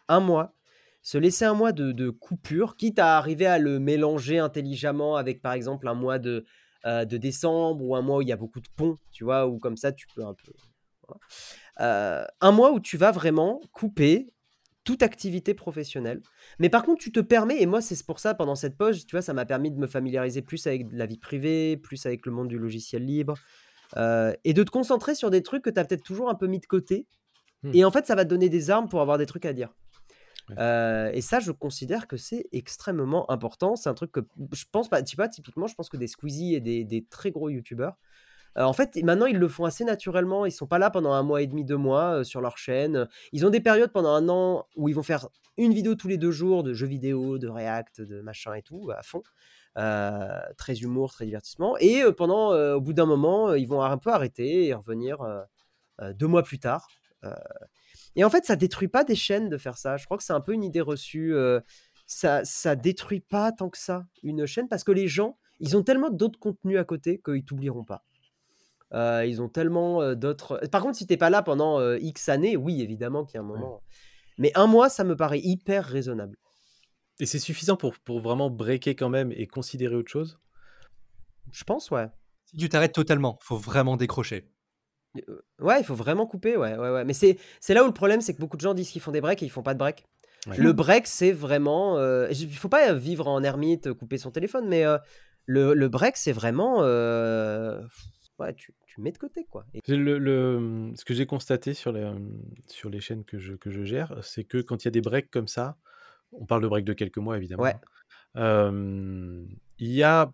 un mois, se laisser un mois de, de coupure, quitte à arriver à le mélanger intelligemment avec par exemple un mois de, euh, de décembre ou un mois où il y a beaucoup de ponts, tu vois, ou comme ça tu peux un peu. voilà. Euh, un mois où tu vas vraiment couper toute activité professionnelle. Mais par contre, tu te permets, et moi c'est pour ça, pendant cette pause, tu vois, ça m'a permis de me familiariser plus avec la vie privée, plus avec le monde du logiciel libre, euh, et de te concentrer sur des trucs que tu as peut-être toujours un peu mis de côté. Hmm. Et en fait, ça va te donner des armes pour avoir des trucs à dire. Ouais. Euh, et ça, je considère que c'est extrêmement important. C'est un truc que je pense pas, tu sais pas, typiquement, je pense que des Squeezie et des, des très gros youtubeurs, en fait, maintenant, ils le font assez naturellement. Ils sont pas là pendant un mois et demi, deux mois sur leur chaîne. Ils ont des périodes pendant un an où ils vont faire une vidéo tous les deux jours de jeux vidéo, de React, de machin et tout, à fond. Très humour, très divertissement. Et pendant, au bout d'un moment, ils vont un peu arrêter et revenir deux mois plus tard. Et en fait, ça détruit pas des chaînes de faire ça. Je crois que c'est un peu une idée reçue. ça, ça détruit pas tant que ça une chaîne parce que les gens, ils ont tellement d'autres contenus à côté qu'ils t'oublieront pas. Euh, ils ont tellement euh, d'autres. Par contre, si t'es pas là pendant euh, X années, oui, évidemment qu'il y a un moment. Mais un mois, ça me paraît hyper raisonnable. Et c'est suffisant pour, pour vraiment breaker quand même et considérer autre chose? Je pense, ouais. Si tu t'arrêtes totalement, faut vraiment décrocher. Ouais, il faut vraiment couper, ouais, ouais, ouais. Mais c'est c'est là où le problème, c'est que beaucoup de gens disent qu'ils font des breaks et ils font pas de break. Ouais. Le break, c'est vraiment. euh, Il faut pas vivre en ermite, couper son téléphone, mais euh, le, le break, c'est vraiment. Ouais, tu, tu mets de côté, quoi. Et- Le, le- ce que j'ai constaté sur les, sur les chaînes que je, que je gère, c'est que quand il y a des breaks comme ça, on parle de breaks de quelques mois évidemment, Ouais. euh, il y a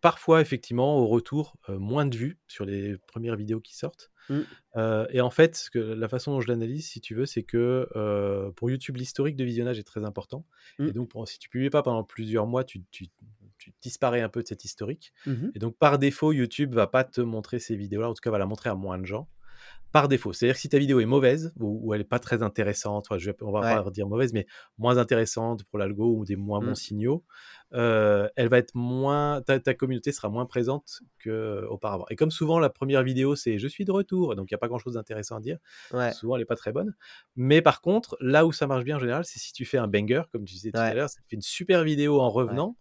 parfois effectivement au retour euh, moins de vues sur les premières vidéos qui sortent. Mm. Euh, et en fait, ce que, la façon dont je l'analyse, si tu veux, c'est que euh, pour YouTube, l'historique de visionnage est très important. Mm. Et donc, pour- si tu publies pas pendant plusieurs mois, tu, tu- tu disparais un peu de cet historique. Mhm. Et donc, par défaut, YouTube va pas te montrer ces vidéos-là, en tout cas, va la montrer à moins de gens. Par défaut. C'est-à-dire que si ta vidéo est mauvaise ou, ou elle n'est pas très intéressante, enfin, je vais- on va Ouais. pas dire mauvaise, mais moins intéressante pour l'algo ou des moins bons Mm. signaux, euh, elle va être moins, ta, ta communauté sera moins présente qu'auparavant. Et comme souvent, la première vidéo, c'est je suis de retour, donc il n'y a pas grand-chose d'intéressant à dire. Ouais. Souvent, elle n'est pas très bonne. Mais par contre, là où ça marche bien en général, c'est si tu fais un banger, comme tu disais tout Ouais. à l'heure, ça fait une super vidéo en revenant.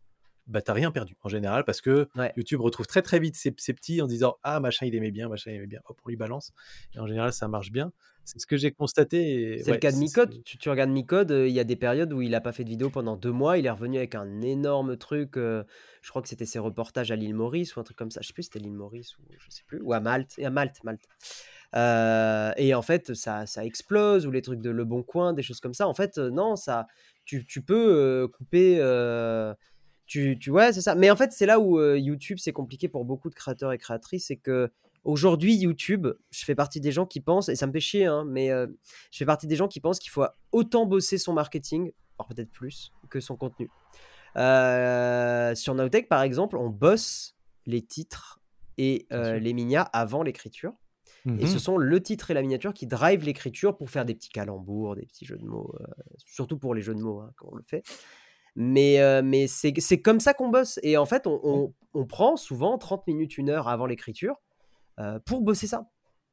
Bah t'as rien perdu en général parce que Ouais. YouTube retrouve très très vite ses, ses petits en disant ah machin il aimait bien, machin il aimait bien, hop on lui balance et en général ça marche bien. C'est ce que j'ai constaté. et C'est le cas de Micode. Tu, tu regardes Micode, euh, il y a des périodes où il a pas fait de vidéo pendant deux mois. Il est revenu avec un énorme truc. euh, je crois que c'était ses reportages à l'île Maurice ou un truc comme ça. Je sais plus si c'était l'île Maurice ou je sais plus. Ou à Malte. Et à Malte, Malte. Euh, et en fait, ça, ça explose. Ou les trucs de Le Bon Coin, des choses comme ça. En fait, non, ça, tu, tu peux couper. Tu, tu, ouais, c'est ça. Mais en fait, c'est là où euh, YouTube, c'est compliqué pour beaucoup de créateurs et créatrices. C'est que aujourd'hui, YouTube, je fais partie des gens qui pensent, et ça me fait chier, hein, mais euh, je fais partie des gens qui pensent qu'il faut autant bosser son marketing, voire peut-être plus, que son contenu. Euh, sur Nowtech, par exemple, on bosse les titres et les minias avant l'écriture. Et ce Mhm. sont le titre et la miniature qui drive l'écriture pour faire des petits calembours, des petits jeux de mots, euh, surtout pour les jeux de mots hein, quand on le fait. Mais, euh, mais c'est comme ça qu'on bosse. Et en fait, on, on- on prend souvent 30 minutes, une heure avant l'écriture euh, pour bosser ça.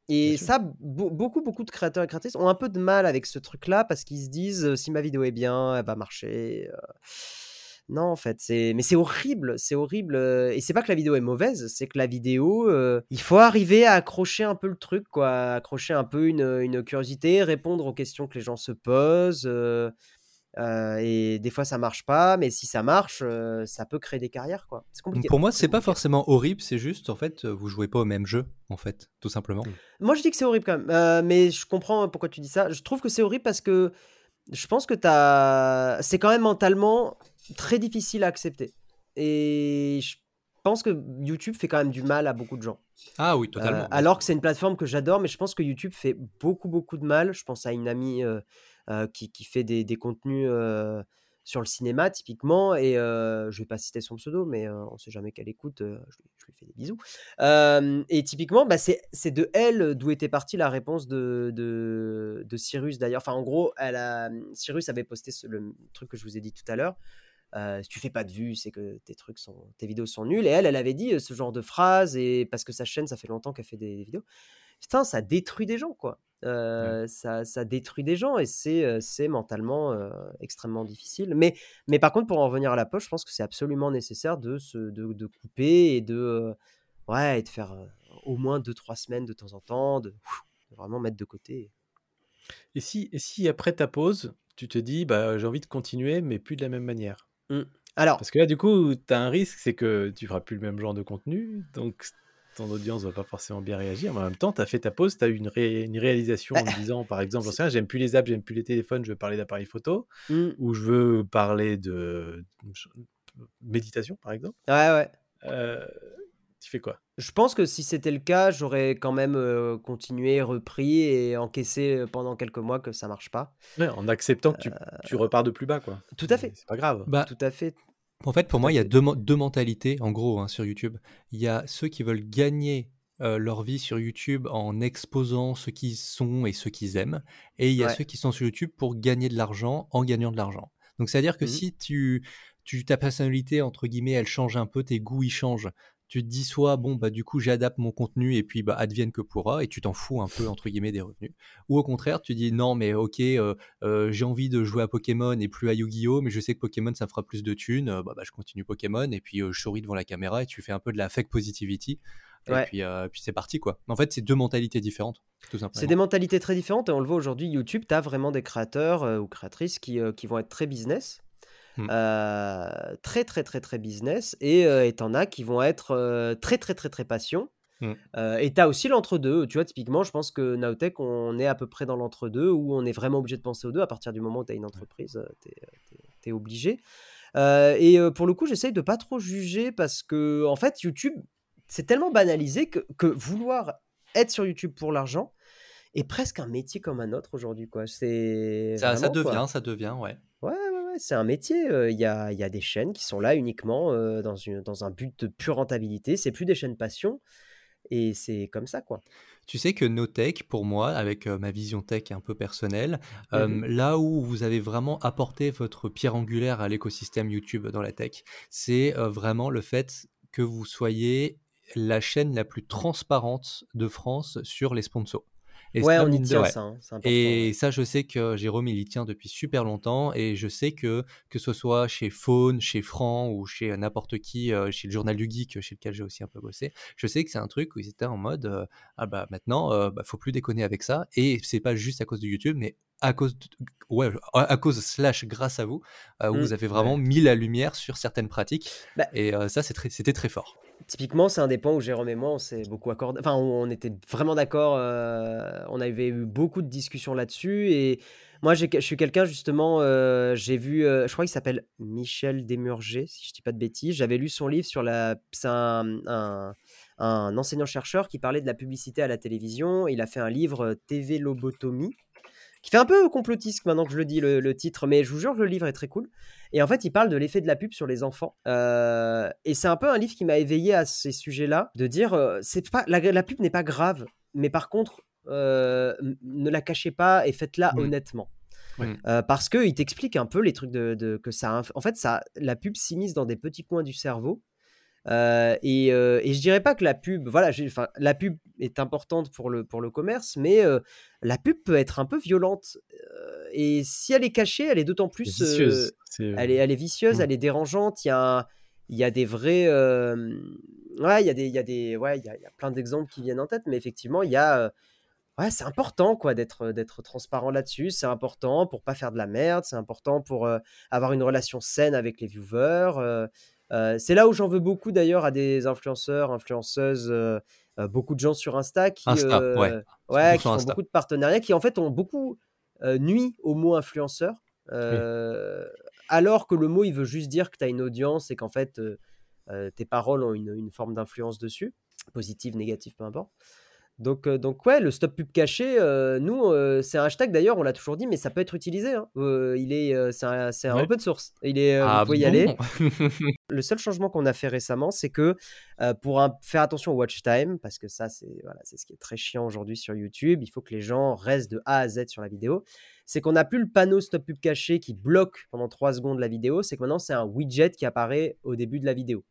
Et ça, be- beaucoup, beaucoup de créateurs et créatrices ont un peu de mal avec ce truc-là parce qu'ils se disent euh, si ma vidéo est bien, elle va marcher. Non, en fait, c'est mais c'est horrible, c'est horrible. Et c'est pas que la vidéo est mauvaise, c'est que la vidéo, euh, il faut arriver à accrocher un peu le truc, quoi, accrocher un peu une, une curiosité, répondre aux questions que les gens se posent. euh, euh, et des fois ça marche pas, mais si ça marche, euh, ça peut créer des carrières, quoi. C'est compliqué. Pour moi, c'est pas forcément horrible, c'est juste en fait, vous jouez pas au même jeu, en fait, tout simplement. Moi, je dis que c'est horrible quand même. Euh, mais je comprends pourquoi tu dis ça. Je trouve que c'est horrible parce que je pense que t'as... c'est quand même mentalement très difficile à accepter. Et je pense que YouTube fait quand même du mal à beaucoup de gens. Ah oui, totalement. alors que c'est une plateforme que j'adore, mais je pense que YouTube fait beaucoup, beaucoup de mal. Je pense à une amie qui, qui fait des, contenus euh, sur le cinéma, typiquement, et euh, je vais pas citer son pseudo, mais euh, on sait jamais qu'elle écoute, euh, je, lui, fais des bisous. Euh, et typiquement, bah, c'est de elle d'où était partie la réponse de, Cyrus, d'ailleurs. Enfin, en gros, Cyrus avait posté le truc que je vous ai dit tout à l'heure. Euh, si tu fais pas de vues, c'est que tes trucs sont, tes vidéos sont nulles. Et elle, elle avait dit euh, ce genre de phrase et parce que sa chaîne, ça fait longtemps qu'elle fait des vidéos. Putain, ça détruit des gens, quoi. Euh, ça, ça détruit des gens et c'est, mentalement euh, extrêmement difficile. Mais, mais par contre, pour en revenir à la poche, je pense que c'est absolument nécessaire de, se, de, de couper et de, euh, ouais, et de faire au moins 2-3 semaines de temps en temps, de, de vraiment mettre de côté. Et si, et si après ta pause, tu te dis bah j'ai envie de continuer, mais plus de la même manière? Alors, Parce que là, du coup, tu as un risque, c'est que tu feras plus le même genre de contenu, donc ton audience va pas forcément bien réagir. Mais en même temps, tu as fait ta pause, tu as eu une, ré- une réalisation en Bah, disant, par exemple, j'aime plus les apps, j'aime plus les téléphones, je veux parler d'appareils photo, hmm, ou je veux parler de méditation, par exemple. ouais, ouais. Euh, tu fais quoi? Je pense que si c'était le cas, j'aurais quand même euh, continué, repris et encaissé euh, pendant quelques mois que ça marche pas. Ouais, En acceptant que tu, tu repars de plus bas, quoi. Tout à fait. C'est pas grave. Bah, Tout à fait. En fait, pour moi, il y a deux, men- deux mentalités, en gros, hein, sur YouTube. Il y a ceux qui veulent gagner euh, leur vie sur YouTube en exposant ce qu'ils sont et ce qu'ils aiment. Et il y a Ouais. ceux qui sont sur YouTube pour gagner de l'argent en gagnant de l'argent. Donc, c'est-à-dire que Mhm. si tu, tu, ta personnalité, entre guillemets, elle change un peu, tes goûts, ils changent. Tu te dis soit, bon, bah, du coup, j'adapte mon contenu et puis, bah, advienne que pourra, et tu t'en fous un peu, entre guillemets, des revenus. Ou au contraire, tu dis, non, mais ok, euh, euh, j'ai envie de jouer à Pokémon et plus à Yu-Gi-Oh, mais je sais que Pokémon, ça me fera plus de thunes, euh, bah, bah, je continue Pokémon, et puis euh, je souris devant la caméra, et tu fais un peu de la fake positivity, et puis, puis c'est parti, quoi. En fait, c'est deux mentalités différentes, tout C'est des mentalités très différentes et on le voit aujourd'hui. YouTube, tu as vraiment des créateurs ou créatrices qui, qui vont être très business. Mm. euh, très très très très business et euh, t'en as qui vont être euh, très très très très passion Mm. Euh, et t'as aussi l'entre-deux tu vois typiquement je pense que Nowtech on est à peu près dans l'entre-deux où on est vraiment obligé de penser aux deux à partir du moment où tu as une entreprise t'es obligé et pour le coup j'essaye de pas trop juger parce que en fait YouTube c'est tellement banalisé que, que vouloir être sur YouTube pour l'argent est presque un métier comme un autre aujourd'hui quoi c'est Ça, ça vraiment, quoi. devient, ça devient, ouais. Ouais, ouais, ouais, c'est un métier. euh, Il y, a, il y a des chaînes qui sont là uniquement euh, dans, une, dans un but de pure rentabilité. C'est plus des chaînes passion. Et c'est comme ça, quoi. Tu sais que No Tech, pour moi, avec euh, ma vision tech un peu personnelle, euh, Mhm. là où vous avez vraiment apporté votre pierre angulaire à l'écosystème YouTube dans la tech, c'est euh, vraiment le fait que vous soyez la chaîne la plus transparente de France sur les sponsors. Et Ouais, ça, on y mine de tient ouais. ça, hein, Et ouais. ça, je sais que Jérôme, il y tient depuis super longtemps et je sais que, que ce soit chez Faune, chez Franc ou chez n'importe qui, euh, chez le Journal du Geek, chez lequel j'ai aussi un peu bossé, je sais que c'est un truc où ils étaient en mode euh, ah bah maintenant, euh, bah, faut plus déconner avec ça. Et c'est pas juste à cause de YouTube, mais à cause, de- ouais, à cause slash grâce à vous, euh, où Mm. vous avez vraiment mis la lumière sur certaines pratiques. Bah, Et euh, ça, très- c'était très fort. Typiquement, c'est un des points où Jérôme et moi, on s'est beaucoup accordé. Enfin, on était vraiment d'accord. euh, on avait eu beaucoup de discussions là-dessus. Et moi, je suis quelqu'un, justement, euh, j'ai vu, euh, je crois qu'il s'appelle Michel Desmurger, si je dis pas de bêtises. J'avais lu son livre sur la. C'est un, un- enseignant-chercheur qui parlait de la publicité à la télévision. Il a fait un livre TV Lobotomie qui fait un peu complotiste maintenant que je le dis le, le titre, mais je vous jure que le livre est très cool. Et en fait, il parle de l'effet de la pub sur les enfants. Euh, et c'est un peu un livre qui m'a éveillé à ces sujets-là, de dire euh, c'est pas la, la pub n'est pas grave, mais par contre euh, ne la cachez pas et faites-la honnêtement. Euh, parce que il t'explique un peu les trucs de, de- que ça. En fait, ça, la pub s'immisce dans des petits coins du cerveau. Euh, et, euh, et je dirais pas que la pub, voilà, enfin, la pub est importante pour le, pour le commerce, mais euh, la pub peut être un peu violente. Euh, et si elle est cachée, elle est d'autant plus. vicieuse. Elle, est, elle est vicieuse, Mm. elle est dérangeante. Il y a, il y a des vrais. ouais, il y a des, il y a des, ouais, il y a, il y a plein d'exemples qui viennent en tête, mais effectivement, il y a. Ouais, c'est important quoi d'être d'être transparent là-dessus. C'est important pour pas faire de la merde. C'est important pour euh, avoir une relation saine avec les viewers. euh, euh, c'est là où j'en veux beaucoup d'ailleurs à des influenceurs, influenceuses, euh, euh, beaucoup de gens sur Insta qui, Insta, ouais. ouais, qui 100% font Insta. beaucoup de partenariats, qui en fait ont beaucoup nuit au mot influenceur. Alors que le mot, il veut juste dire que tu as une audience et qu'en fait, tes paroles ont une, une forme d'influence dessus, positive, négative, peu importe. Donc, euh, donc ouais, le stop pub caché, euh, nous, euh, c'est un hashtag d'ailleurs, on l'a toujours dit, mais ça peut être utilisé. hein. Il est, c'est un, c'est un Ouais. open source. Il est, Ah vous pouvez y aller. [LAUGHS] Le seul changement qu'on a fait récemment, c'est que pour un- faire attention au watch time, parce que ça, c'est voilà, c'est ce qui est très chiant aujourd'hui sur YouTube, il faut que les gens restent de A à Z sur la vidéo. C'est qu'on n'a plus le panneau stop pub caché qui bloque pendant 3 secondes la vidéo, c'est que maintenant c'est un widget qui apparaît au début de la vidéo.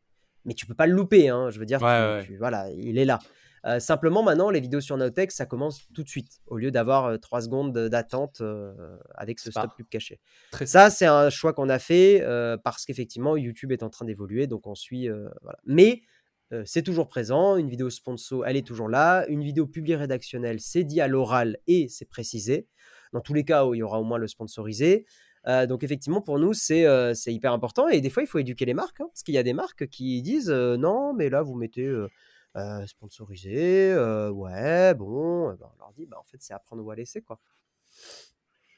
Mais tu peux pas le louper, hein, je veux dire, Ouais, tu- ouais. tu- voilà, il est là. Euh, simplement, maintenant, les vidéos sur Nowtech, ça commence tout de suite, au lieu d'avoir 3 secondes de- d'attente euh, avec ce stop pub caché. Très Ça, c'est un choix qu'on a fait euh, parce qu'effectivement, YouTube est en train d'évoluer, donc on suit. euh, voilà. Mais euh, c'est toujours présent. Une vidéo sponsor, elle est toujours là. Une vidéo publiée rédactionnelle, c'est dit à l'oral et c'est précisé. Dans tous les cas où il y aura au moins le sponsorisé. Euh, donc effectivement, pour nous, c'est euh, hyper important. Et des fois, il faut éduquer les marques, hein, parce qu'il y a des marques qui disent euh, non, mais là, vous mettez euh, sponsorisé. euh, ouais, bon. Ben, on leur dit, bah, en fait, c'est à prendre ou à laisser, quoi.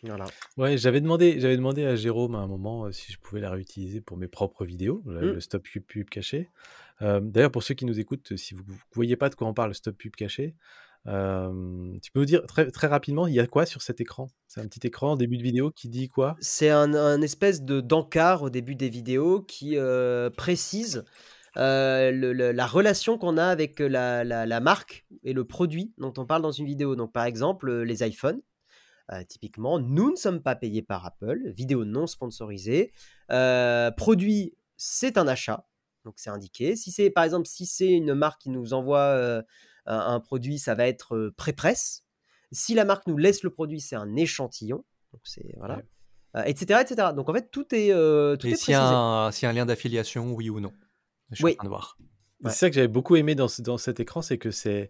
Voilà. Ouais, j'avais demandé, j'avais demandé à Jérôme à un moment euh, si je pouvais la réutiliser pour mes propres vidéos, le, Mm. le stop pub, pub caché. D'ailleurs, pour ceux qui nous écoutent, si vous ne voyez pas de quoi on parle, le stop pub caché, euh, tu peux nous dire très, très rapidement, il y a quoi sur cet écran? C'est un petit écran en début de vidéo qui dit quoi? C'est un, un espèce de d'encart au début des vidéos qui euh, précise euh, le- le- la relation qu'on a avec la, la- la marque et le produit dont on parle dans une vidéo. Donc, par exemple, euh, les iPhones. Euh, typiquement, nous ne sommes pas payés par Apple. Vidéo non sponsorisée. Euh, produit, c'est un achat. Donc, c'est indiqué. Si c'est, par exemple, si c'est une marque qui nous envoie euh, un, produit, ça va être euh, pré-presse. Si la marque nous laisse le produit, c'est un échantillon. Donc, c'est voilà. Ouais. Euh, etc., etc. Donc en fait, tout est, euh, tout Et est précisé. s'il y a un lien d'affiliation, oui ou non Je suis Oui. en train de voir. C'est ça que j'avais beaucoup aimé dans, ce- dans cet écran, c'est que c'est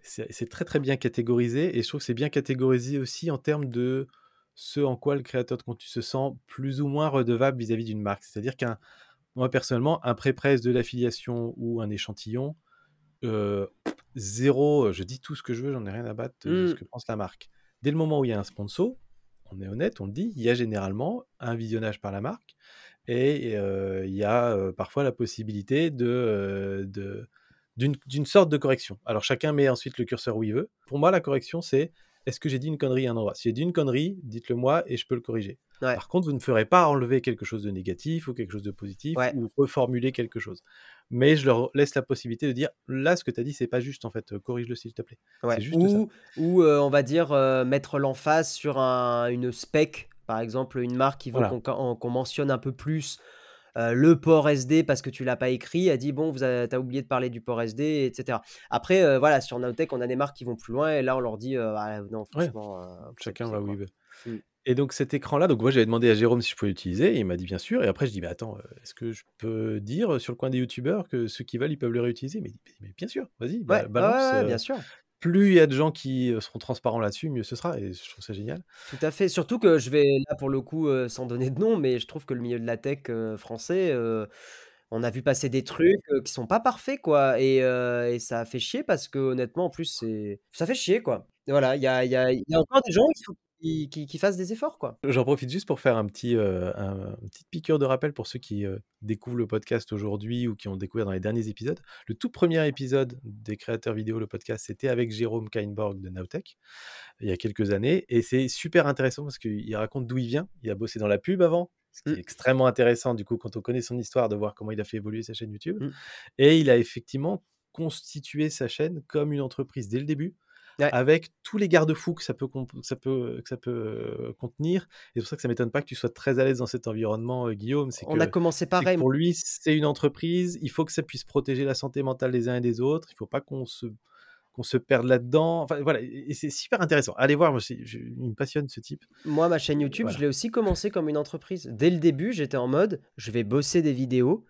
c'est c'est très très bien catégorisé et je trouve que c'est bien catégorisé aussi en termes de ce en quoi le créateur de contenu se sent plus ou moins redevable vis-à-vis d'une marque. C'est-à-dire qu'un moi personnellement, un pré-presse de l'affiliation ou un échantillon, euh, zéro, je dis tout ce que je veux, j'en ai rien à battre de ce Mm. que pense la marque. Dès le moment où il y a un sponsor, on est honnête, on le dit, il y a généralement un visionnage par la marque et il y a parfois la possibilité de, de- d'une, sorte de correction. Alors chacun met ensuite le curseur où il veut. Pour moi, la correction, c'est est-ce que j'ai dit une connerie à un endroit? Si j'ai dit une connerie, dites-le moi et je peux le corriger. Ouais. Par contre, vous ne ferez pas enlever quelque chose de négatif ou quelque chose de positif Ouais. ou reformuler quelque chose. Mais je leur laisse la possibilité de dire là, ce que tu as dit, c'est pas juste en fait, corrige-le s'il te plaît. Ouais. Ça. Ou, ou euh, on va dire euh, mettre l'emphase sur un- une spec, par exemple, une marque qui veut Voilà. qu'on mentionne un peu plus le port SD parce que tu l'as pas écrit, a dit bon, vous as, oublié de parler du port SD, etc. Après, voilà, sur Nowtech, on a des marques qui vont plus loin et là, on leur dit ah, non, franchement. Chacun va où il veut. Mmh. Et donc cet écran-là, donc moi j'avais demandé à Jérôme si je pouvais l'utiliser, et il m'a dit bien sûr. Et après je dis, mais attends, est-ce que je peux dire sur le coin des youtubeurs que ceux qui veulent, ils peuvent le réutiliser? Mais, mais bien sûr, vas-y, ouais, balance. bien sûr plus il y a de gens qui seront transparents là-dessus, mieux ce sera. Et je trouve ça génial. Tout à fait. Surtout que je vais là pour le coup, sans donner de nom, mais je trouve que le milieu de la tech français, on a vu passer des trucs qui sont pas parfaits, quoi. Et, ça fait chier parce que honnêtement, en plus, c'est ça fait chier, quoi. voilà, il y a, y, a, y a encore des gens qui qui, fassent des efforts, quoi. J'en profite juste pour faire un petit, euh, un, une petite piqûre de rappel pour ceux qui euh, découvrent le podcast aujourd'hui ou qui ont découvert dans les derniers épisodes. Le tout premier épisode des créateurs vidéo, le podcast, c'était avec Jérôme Kainborg de Nowtech, il y a quelques années. Et c'est super intéressant parce qu'il raconte d'où il vient. Il a bossé dans la pub avant, ce qui est mmh. extrêmement intéressant du coup quand on connaît son histoire de voir comment il a fait évoluer sa chaîne YouTube. Mmh. Et il a effectivement constitué sa chaîne comme une entreprise dès le début avec tous les garde-fous que ça peut, ça peut, que ça peut contenir. Et c'est pour ça que ça m'étonne pas que tu sois très à l'aise dans cet environnement, Guillaume. On a commencé pareil. Pour lui, c'est une entreprise. Il faut que ça puisse protéger la santé mentale des uns et des autres. Il faut pas qu'on se qu'on se perde là-dedans. Enfin, voilà, et c'est super intéressant. Allez voir, moi, je, il me passionne ce type. Moi, ma chaîne YouTube, je l'ai aussi commencé comme une entreprise. Dès le début, j'étais en mode, je vais bosser des vidéos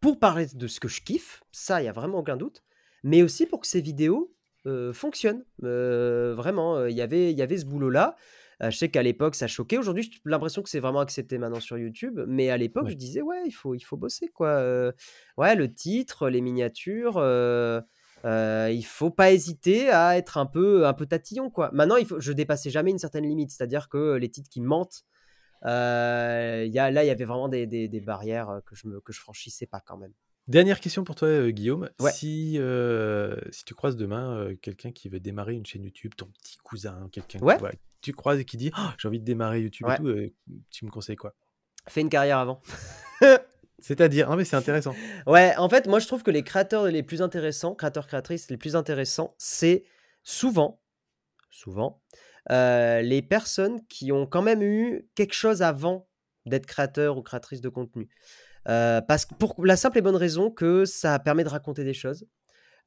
pour parler de ce que je kiffe. Ça, il y a vraiment aucun doute. Mais aussi pour que ces vidéos, fonctionne. vraiment, il y avait, y avait ce boulot-là. je sais qu'à l'époque, ça choquait. Aujourd'hui, j'ai l'impression que c'est vraiment accepté maintenant sur YouTube. Mais à l'époque, je disais, ouais, il faut, il faut bosser, quoi. ouais, le titre, les miniatures. il faut pas hésiter à être un peu, un peu tatillon, quoi. Maintenant, il faut, je dépassais jamais une certaine limite. C'est-à-dire que les titres qui mentent, y a, là, il y avait vraiment des, des, des barrières que je, me, que je franchissais pas quand même. Dernière question pour toi, euh, Guillaume. Si, euh, si tu croises demain euh, quelqu'un qui veut démarrer une chaîne YouTube, ton petit cousin, quelqu'un que tu croises et qui dit «Oh, j'ai envie de démarrer YouTube et tout, tu me conseilles quoi? Fais une carrière avant. [LAUGHS] C'est-à-dire, non mais c'est intéressant. Ouais, en fait, moi je trouve que les créateurs les plus intéressants, créateurs créatrices les plus intéressants, c'est souvent, souvent, les personnes qui ont quand même eu quelque chose avant d'être créateur ou créatrice de contenu. Euh, parce que pour la simple et bonne raison que ça permet de raconter des choses.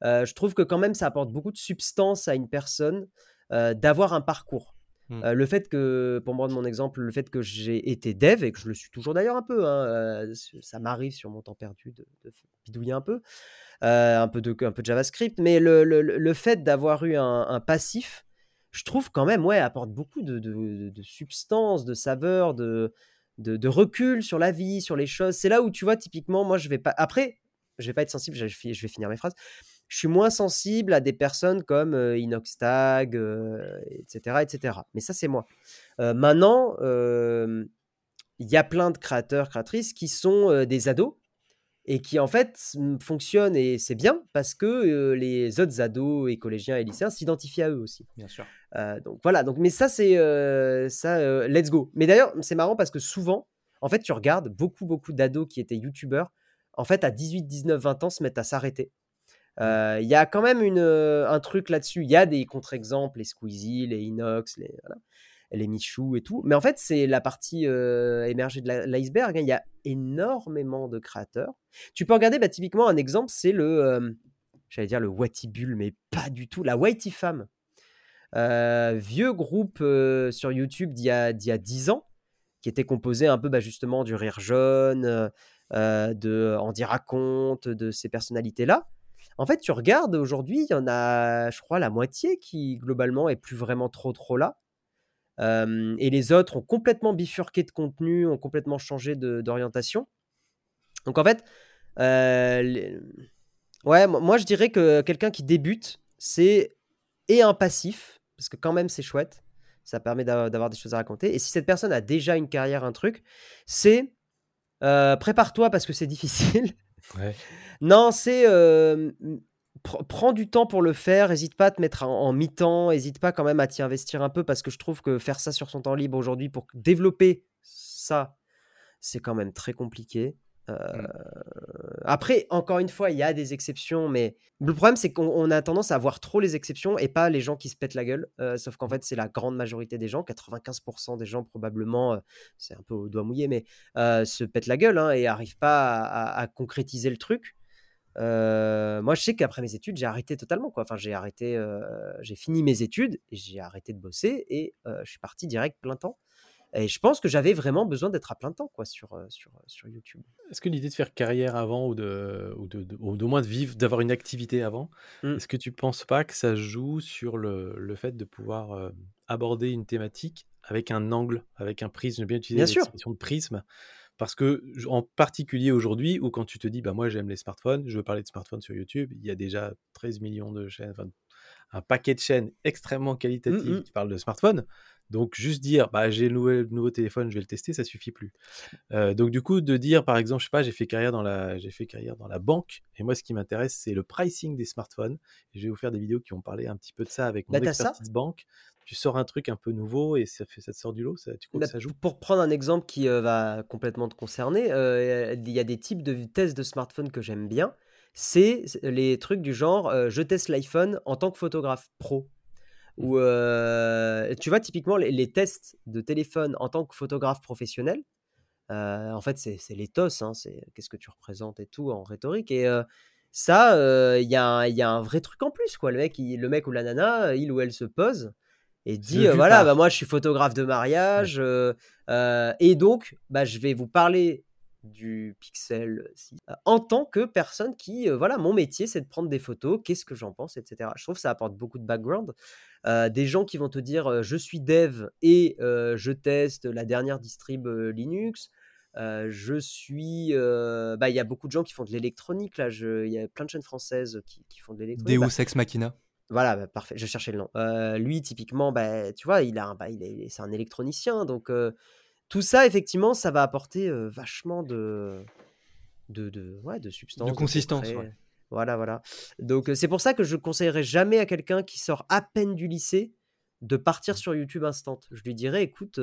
Euh, je trouve que quand même ça apporte beaucoup de substance à une personne euh, d'avoir un parcours. Mmh. le fait que, pour moi de mon exemple, le fait que j'ai été dev et que je le suis toujours d'ailleurs un peu, hein, ça m'arrive sur mon temps perdu de, bidouiller un peu, un, peu de, un peu de JavaScript, mais le, le, le fait d'avoir eu un, un, passif, je trouve quand même, ouais, apporte beaucoup de, de, de substance, de saveur, de, de, recul sur la vie, sur les choses. C'est là où tu vois, typiquement, moi, je vais pas. Après, je vais pas être sensible, je vais, finir mes phrases. Je suis moins sensible à des personnes comme euh, Inoxtag, etc., euh, etc. Mais ça, c'est moi. Euh, maintenant, il y a plein de créateurs, créatrices qui sont des ados et qui en fait fonctionnent et c'est bien parce que les autres ados et collégiens et lycéens s'identifient à eux aussi. Bien sûr. donc voilà, donc, mais ça c'est ça, let's go. Mais d'ailleurs, c'est marrant parce que souvent, en fait, tu regardes beaucoup, beaucoup d'ados qui étaient youtubeurs, en fait, à 18, 19, 20 ans, se mettent à s'arrêter. Mmh. Il y a quand même une, un truc là-dessus. Il y a des contre-exemples, les Squeezie, les Inox, les, les Michou et tout. Mais en fait, c'est la partie émergée de l'iceberg. Hein. Il y a énormément de créateurs. Tu peux regarder, bah, typiquement, un exemple, c'est le, j'allais dire le Watibule, mais pas du tout, la Whitey Femme. vieux groupe sur YouTube d'il y, a, 10 ans, qui était composé un peu bah, justement du rire jaune, de Andy Raconte, de ces personnalités-là. En fait, tu regardes aujourd'hui, il y en a, je crois, la moitié qui globalement est plus vraiment trop trop là et les autres ont complètement bifurqué de contenu, ont complètement changé d'orientation. Donc en fait, ouais, moi je dirais que quelqu'un qui débute, c'est et un passif, parce que quand même c'est chouette, ça permet d'avoir des choses à raconter. Et si cette personne a déjà une carrière, un truc, c'est prépare-toi parce que c'est difficile. Non, c'est prends du temps pour le faire, n'hésite pas à te mettre en, mi-temps, n'hésite pas quand même à t'y investir un peu parce que je trouve que faire ça sur son temps libre aujourd'hui pour développer ça, c'est quand même très compliqué. Mmh. Après, encore une fois, il y a des exceptions, mais le problème, c'est qu'on a tendance à voir trop les exceptions et pas les gens qui se pètent la gueule. sauf qu'en mmh. fait, c'est la grande majorité des gens, 95% des gens probablement, c'est un peu au doigt mouillé, mais se pètent la gueule hein, et n'arrivent pas à, concrétiser le truc. Moi, je sais qu'après mes études, j'ai arrêté totalement. Quoi. Enfin, j'ai arrêté, j'ai fini mes études j'ai arrêté de bosser et je suis parti direct plein temps. Et je pense que j'avais vraiment besoin d'être à plein temps quoi, sur, sur, sur YouTube. Est-ce que l'idée de faire carrière avant ou de, ou de, de, moins de vivre, d'avoir une activité avant, mmh. est-ce que tu ne penses pas que ça joue sur le, le fait de pouvoir aborder une thématique avec un angle, avec un prisme, bien utiliser l'expression de prisme parce que, en particulier aujourd'hui, où quand tu te dis, bah moi j'aime les smartphones, je veux parler de smartphones sur YouTube, il y a déjà 13 millions de chaînes, enfin, un paquet de chaînes extrêmement mmh, qualitatives mmh. qui parlent de smartphones. Donc juste dire, bah, j'ai le nouveau, téléphone, je vais le tester, ça suffit plus. donc du coup, de dire, par exemple, je sais pas, j'ai fait carrière dans la, j'ai fait carrière dans la banque, et moi, ce qui m'intéresse, c'est le pricing des smartphones. Et je vais vous faire des vidéos qui vont parler un petit peu de ça avec mon bah, expertise banque. Tu sors un truc un peu nouveau et ça fait, ça te sort du lot. Ça, tu bah, ça joue? Pour prendre un exemple qui va complètement te concerner, il y a des types de tests de smartphones que j'aime bien. C'est les trucs du genre, je teste l'iPhone en tant que photographe pro. Ou tu vois, typiquement, les, tests de téléphone en tant que photographe professionnel, en fait, c'est l'éthos, hein, c'est qu'est-ce que tu représentes et tout en rhétorique. Et ça, il y, a un vrai truc en plus, quoi. Le mec, le mec ou la nana, il ou elle se pose et dit voilà, bah, moi, je suis photographe de mariage, et donc, bah, je vais vous parler du Pixel en tant que personne qui, voilà, mon métier, c'est de prendre des photos, qu'est-ce que j'en pense, etc. Je trouve que ça apporte beaucoup de background. des gens qui vont te dire je suis dev et je teste la dernière distrib Linux. je suis. bah, il y a beaucoup de gens qui font de l'électronique là. Il y a plein de chaînes françaises qui, font de l'électronique. Deus bah Ex Machina. Voilà, bah, parfait. Je cherchais le nom. lui, typiquement, bah, tu vois, il a, bah, il c'est un électronicien, donc tout ça, effectivement, ça va apporter vachement de, de, de, ouais, de substance. De consistance. Voilà, voilà. Donc, c'est pour ça que je conseillerais jamais à quelqu'un qui sort à peine du lycée de partir sur YouTube instant. Je lui dirais, écoute,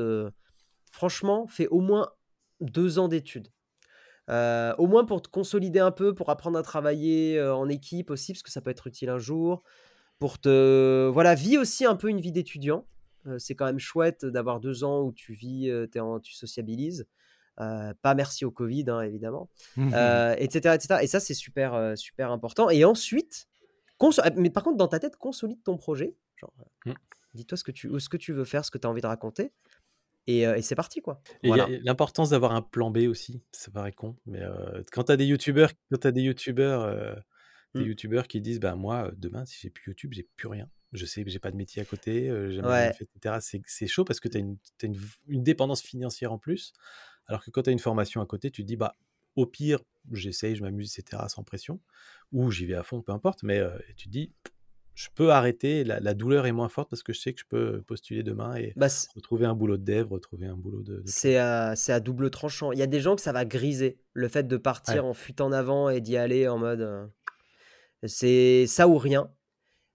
franchement, fais au moins deux ans d'études. au moins pour te consolider un peu, pour apprendre à travailler en équipe aussi, parce que ça peut être utile un jour. Pour te. Voilà, vis aussi un peu une vie d'étudiant c'est quand même chouette d'avoir deux ans où tu vis, tu sociabilises. pas merci au Covid, hein, évidemment, etc., etc. Et ça, c'est super, super important. Et ensuite, mais par contre, dans ta tête, consolide ton projet. Genre, mmh. dis-toi ce que tu, ce que tu veux faire, ce que tu as envie de raconter. Et, c'est parti, quoi. L'importance d'avoir un plan B aussi, ça paraît con, mais quand tu as des youtubeurs, quand tu as des youtubeurs, des mmh. youtubeurs qui disent, bah moi, demain, si j'ai plus YouTube, j'ai plus rien je sais que j'ai pas de métier à côté, etc. C'est chaud parce que tu as, une, une, dépendance financière en plus. Alors que quand tu as une formation à côté, tu te dis, bah, au pire, j'essaye, je m'amuse, etc., sans pression. Ou j'y vais à fond, peu importe. Mais tu te dis, je peux arrêter, la, douleur est moins forte parce que je sais que je peux postuler demain et bah, retrouver un boulot de dev, retrouver un boulot de. c'est à, à, double tranchant. Il y a des gens que ça va griser, le fait de partir en fuite en avant et d'y aller en mode. C'est ça ou rien.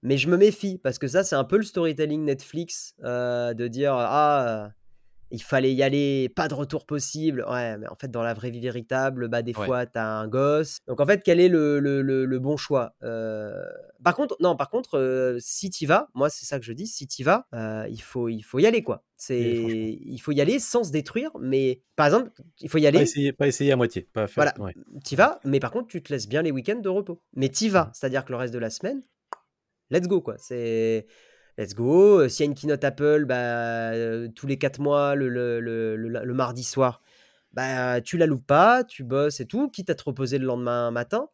Mais je me méfie parce que ça, c'est un peu le storytelling Netflix euh, de dire ah il fallait y aller, pas de retour possible. Ouais, mais en fait, dans la vraie vie véritable, bah, des fois, tu as un gosse. Donc, en fait, quel est le, le, le, bon choix euh, Par contre, non, par contre, euh, si tu vas, moi, c'est ça que je dis, si tu vas, il, faut, il faut y aller, quoi. C'est, il faut y aller sans se détruire, mais par exemple, il faut y aller. Pas essayer, pas essayer à moitié. Pas faire, voilà, tu vas, mais par contre, tu te laisses bien les week-ends de repos. Mais tu vas, mmh. c'est-à-dire que le reste de la semaine, let's go, quoi. C'est let's go. S'il y a une keynote Apple, bah, tous les quatre mois, le, le, le, le, mardi soir, bah, tu la loupes pas, tu bosses et tout, quitte à te reposer le lendemain matin,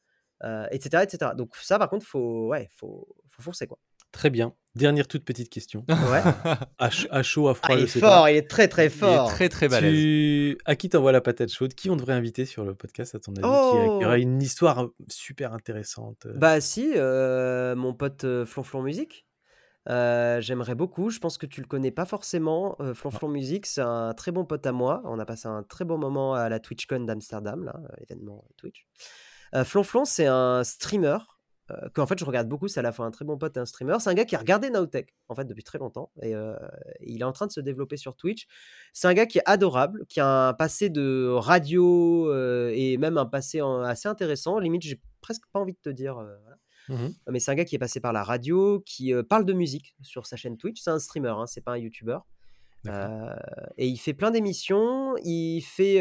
etc., etc. Donc ça, par contre, faut, ouais, faut, faut forcer, quoi. Très bien. Dernière toute petite question. Ouais. à, chaud, à froid, ah, il est fort, il est très très fort. très très balèze. Tu... À qui t'envoies la patate chaude? Qui on devrait inviter sur le podcast à ton avis qui, aura oh! une histoire super intéressante euh? Bah si, euh, mon pote euh, Flonflon Musique. J'aimerais beaucoup. Je pense que tu le connais pas forcément. Flonflon Musique, c'est un très bon pote à moi. On a passé un très bon moment à la TwitchCon d'Amsterdam, là, événement Twitch. Flonflon, c'est un streamer euh, qu'en fait je regarde beaucoup, c'est à la fois un très bon pote et un streamer. C'est un gars qui a regardé Nowtech en fait depuis très longtemps et euh, il est en train de se développer sur Twitch. C'est un gars qui est adorable, qui a un passé de radio euh, et même un passé assez intéressant. Limite, j'ai presque pas envie de te dire. Mmh Mais c'est un gars qui est passé par la radio, qui parle de musique sur sa chaîne Twitch. C'est un streamer, hein, c'est pas un YouTuber. Euh, et il fait plein d'émissions. Il fait,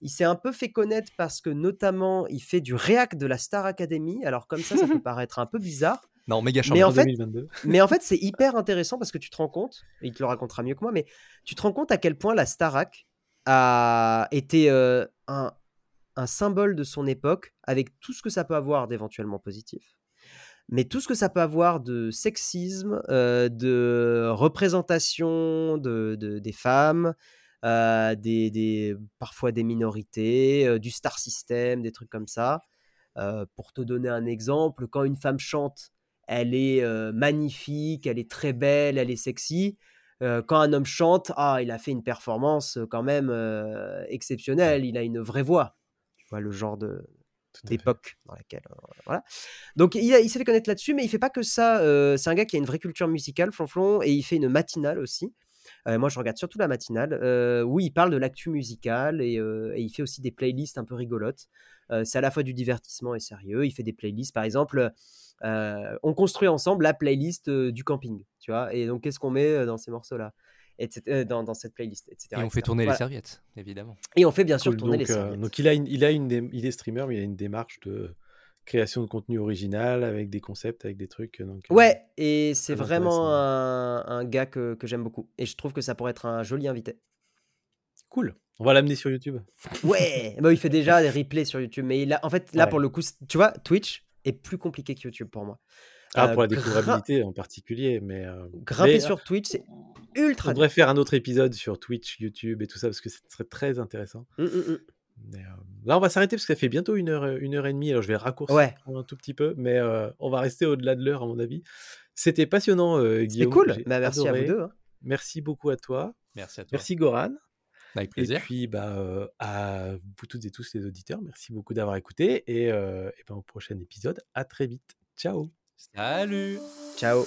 il s'est un peu fait connaître parce que notamment il fait du réact de la Star Academy. Alors comme ça, ça peut [LAUGHS] paraître un peu bizarre. Non, méga mais en, fait, mais en fait, [LAUGHS] c'est hyper intéressant parce que tu te rends compte, et il te le racontera mieux que moi, mais tu te rends compte à quel point la Starac a été un, un symbole de son époque avec tout ce que ça peut avoir d'éventuellement positif mais tout ce que ça peut avoir de sexisme, euh, de représentation de, des femmes, euh, des, parfois des minorités, euh, du star system, des trucs comme ça. pour te donner un exemple, quand une femme chante, elle est magnifique, elle est très belle, elle est sexy. quand un homme chante, ah, il a fait une performance quand même exceptionnelle, il a une vraie voix. Vois le genre de, d'époque dans laquelle voilà. Donc il, il s'est fait connaître là-dessus mais il fait pas que ça c'est un gars qui a une vraie culture musicale Flonflon et il fait une matinale aussi. Moi je regarde surtout la matinale où il parle de l'actu musicale et, et, il fait aussi des playlists un peu rigolotes. C'est à la fois du divertissement et sérieux. Il fait des playlists par exemple on construit ensemble la playlist du camping tu vois. Et donc qu'est-ce qu'on met dans ces morceaux là euh, dans, dans, cette playlist, etc. Et on fait tourner les serviettes, évidemment. Et on fait bien sûr tourner les euh, serviettes. donc il a une, il a une, il est streamer, mais il a une démarche de création de contenu original avec des concepts, avec des trucs. Donc, euh, ouais, et c'est vraiment un, un, gars que, que j'aime beaucoup. Et je trouve que ça pourrait être un joli invité. Cool. On va l'amener sur YouTube. Ouais, [LAUGHS] bah, il fait déjà des replays sur YouTube, mais il a, en fait, là pour le coup, tu vois, Twitch est plus compliqué que YouTube pour moi. Ah, pour la découvrabilité en particulier, mais. Grimper sur Twitch, c'est ultra. On devrait faire un autre épisode sur Twitch, YouTube et tout ça parce que ce serait très intéressant. Mmh, mmh, mmh. là, on va s'arrêter parce que ça fait bientôt une heure, une heure et demie. Alors, je vais raccourcir un tout petit peu, mais on va rester au-delà de l'heure, à mon avis. C'était passionnant, Guillaume. C'était cool. Bah, merci à vous deux. Hein. Merci beaucoup à toi. Merci à toi. Merci, Goran. Avec plaisir. Et puis, bah, à vous toutes et tous les auditeurs, merci beaucoup d'avoir écouté. Et, et ben, au prochain épisode, à très vite. Ciao. Salut. Ciao.